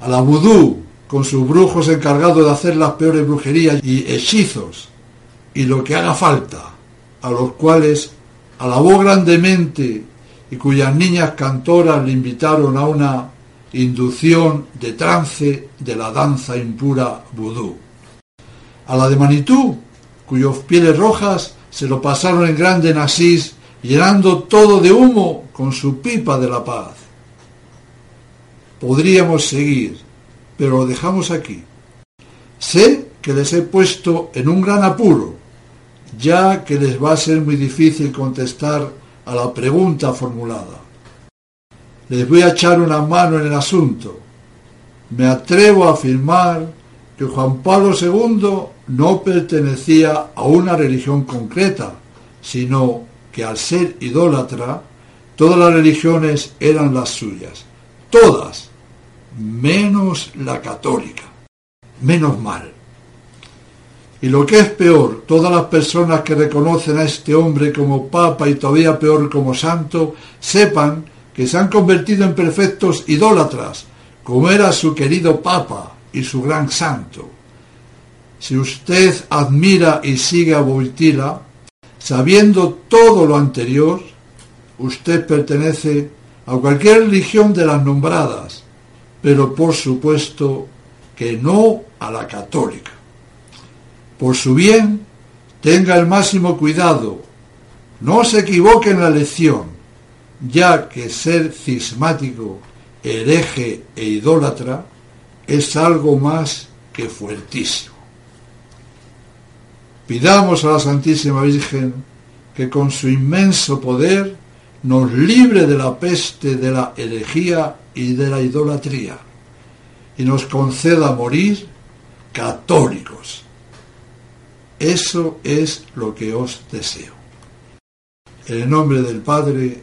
A la vudú, con sus brujos encargados de hacer las peores brujerías y hechizos, y lo que haga falta, a los cuales alabó grandemente y cuyas niñas cantoras le invitaron a una inducción de trance de la danza impura vudú. A la de Manitú, cuyos pieles rojas se lo pasaron en grande en Asís llenando todo de humo con su pipa de la paz. Podríamos seguir, pero lo dejamos aquí. Sé que les he puesto en un gran apuro, ya que les va a ser muy difícil contestar a la pregunta formulada. Les voy a echar una mano en el asunto. Me atrevo a afirmar que Juan Pablo II no pertenecía a una religión concreta, sino que al ser idólatra, todas las religiones eran las suyas. Todas, menos la católica. Menos mal. Y lo que es peor, todas las personas que reconocen a este hombre como papa y todavía peor como santo, sepan que se han convertido en perfectos idólatras, como era su querido papa y su gran santo. Si usted admira y sigue a Boitila, Sabiendo todo lo anterior, usted pertenece a cualquier religión de las nombradas, pero por supuesto que no a la católica. Por su bien, tenga el máximo cuidado, no se equivoque en la lección, ya que ser cismático, hereje e idólatra es algo más que fuertísimo. Pidamos a la Santísima Virgen que con su inmenso poder nos libre de la peste de la herejía y de la idolatría y nos conceda morir católicos. Eso es lo que os deseo. En el nombre del Padre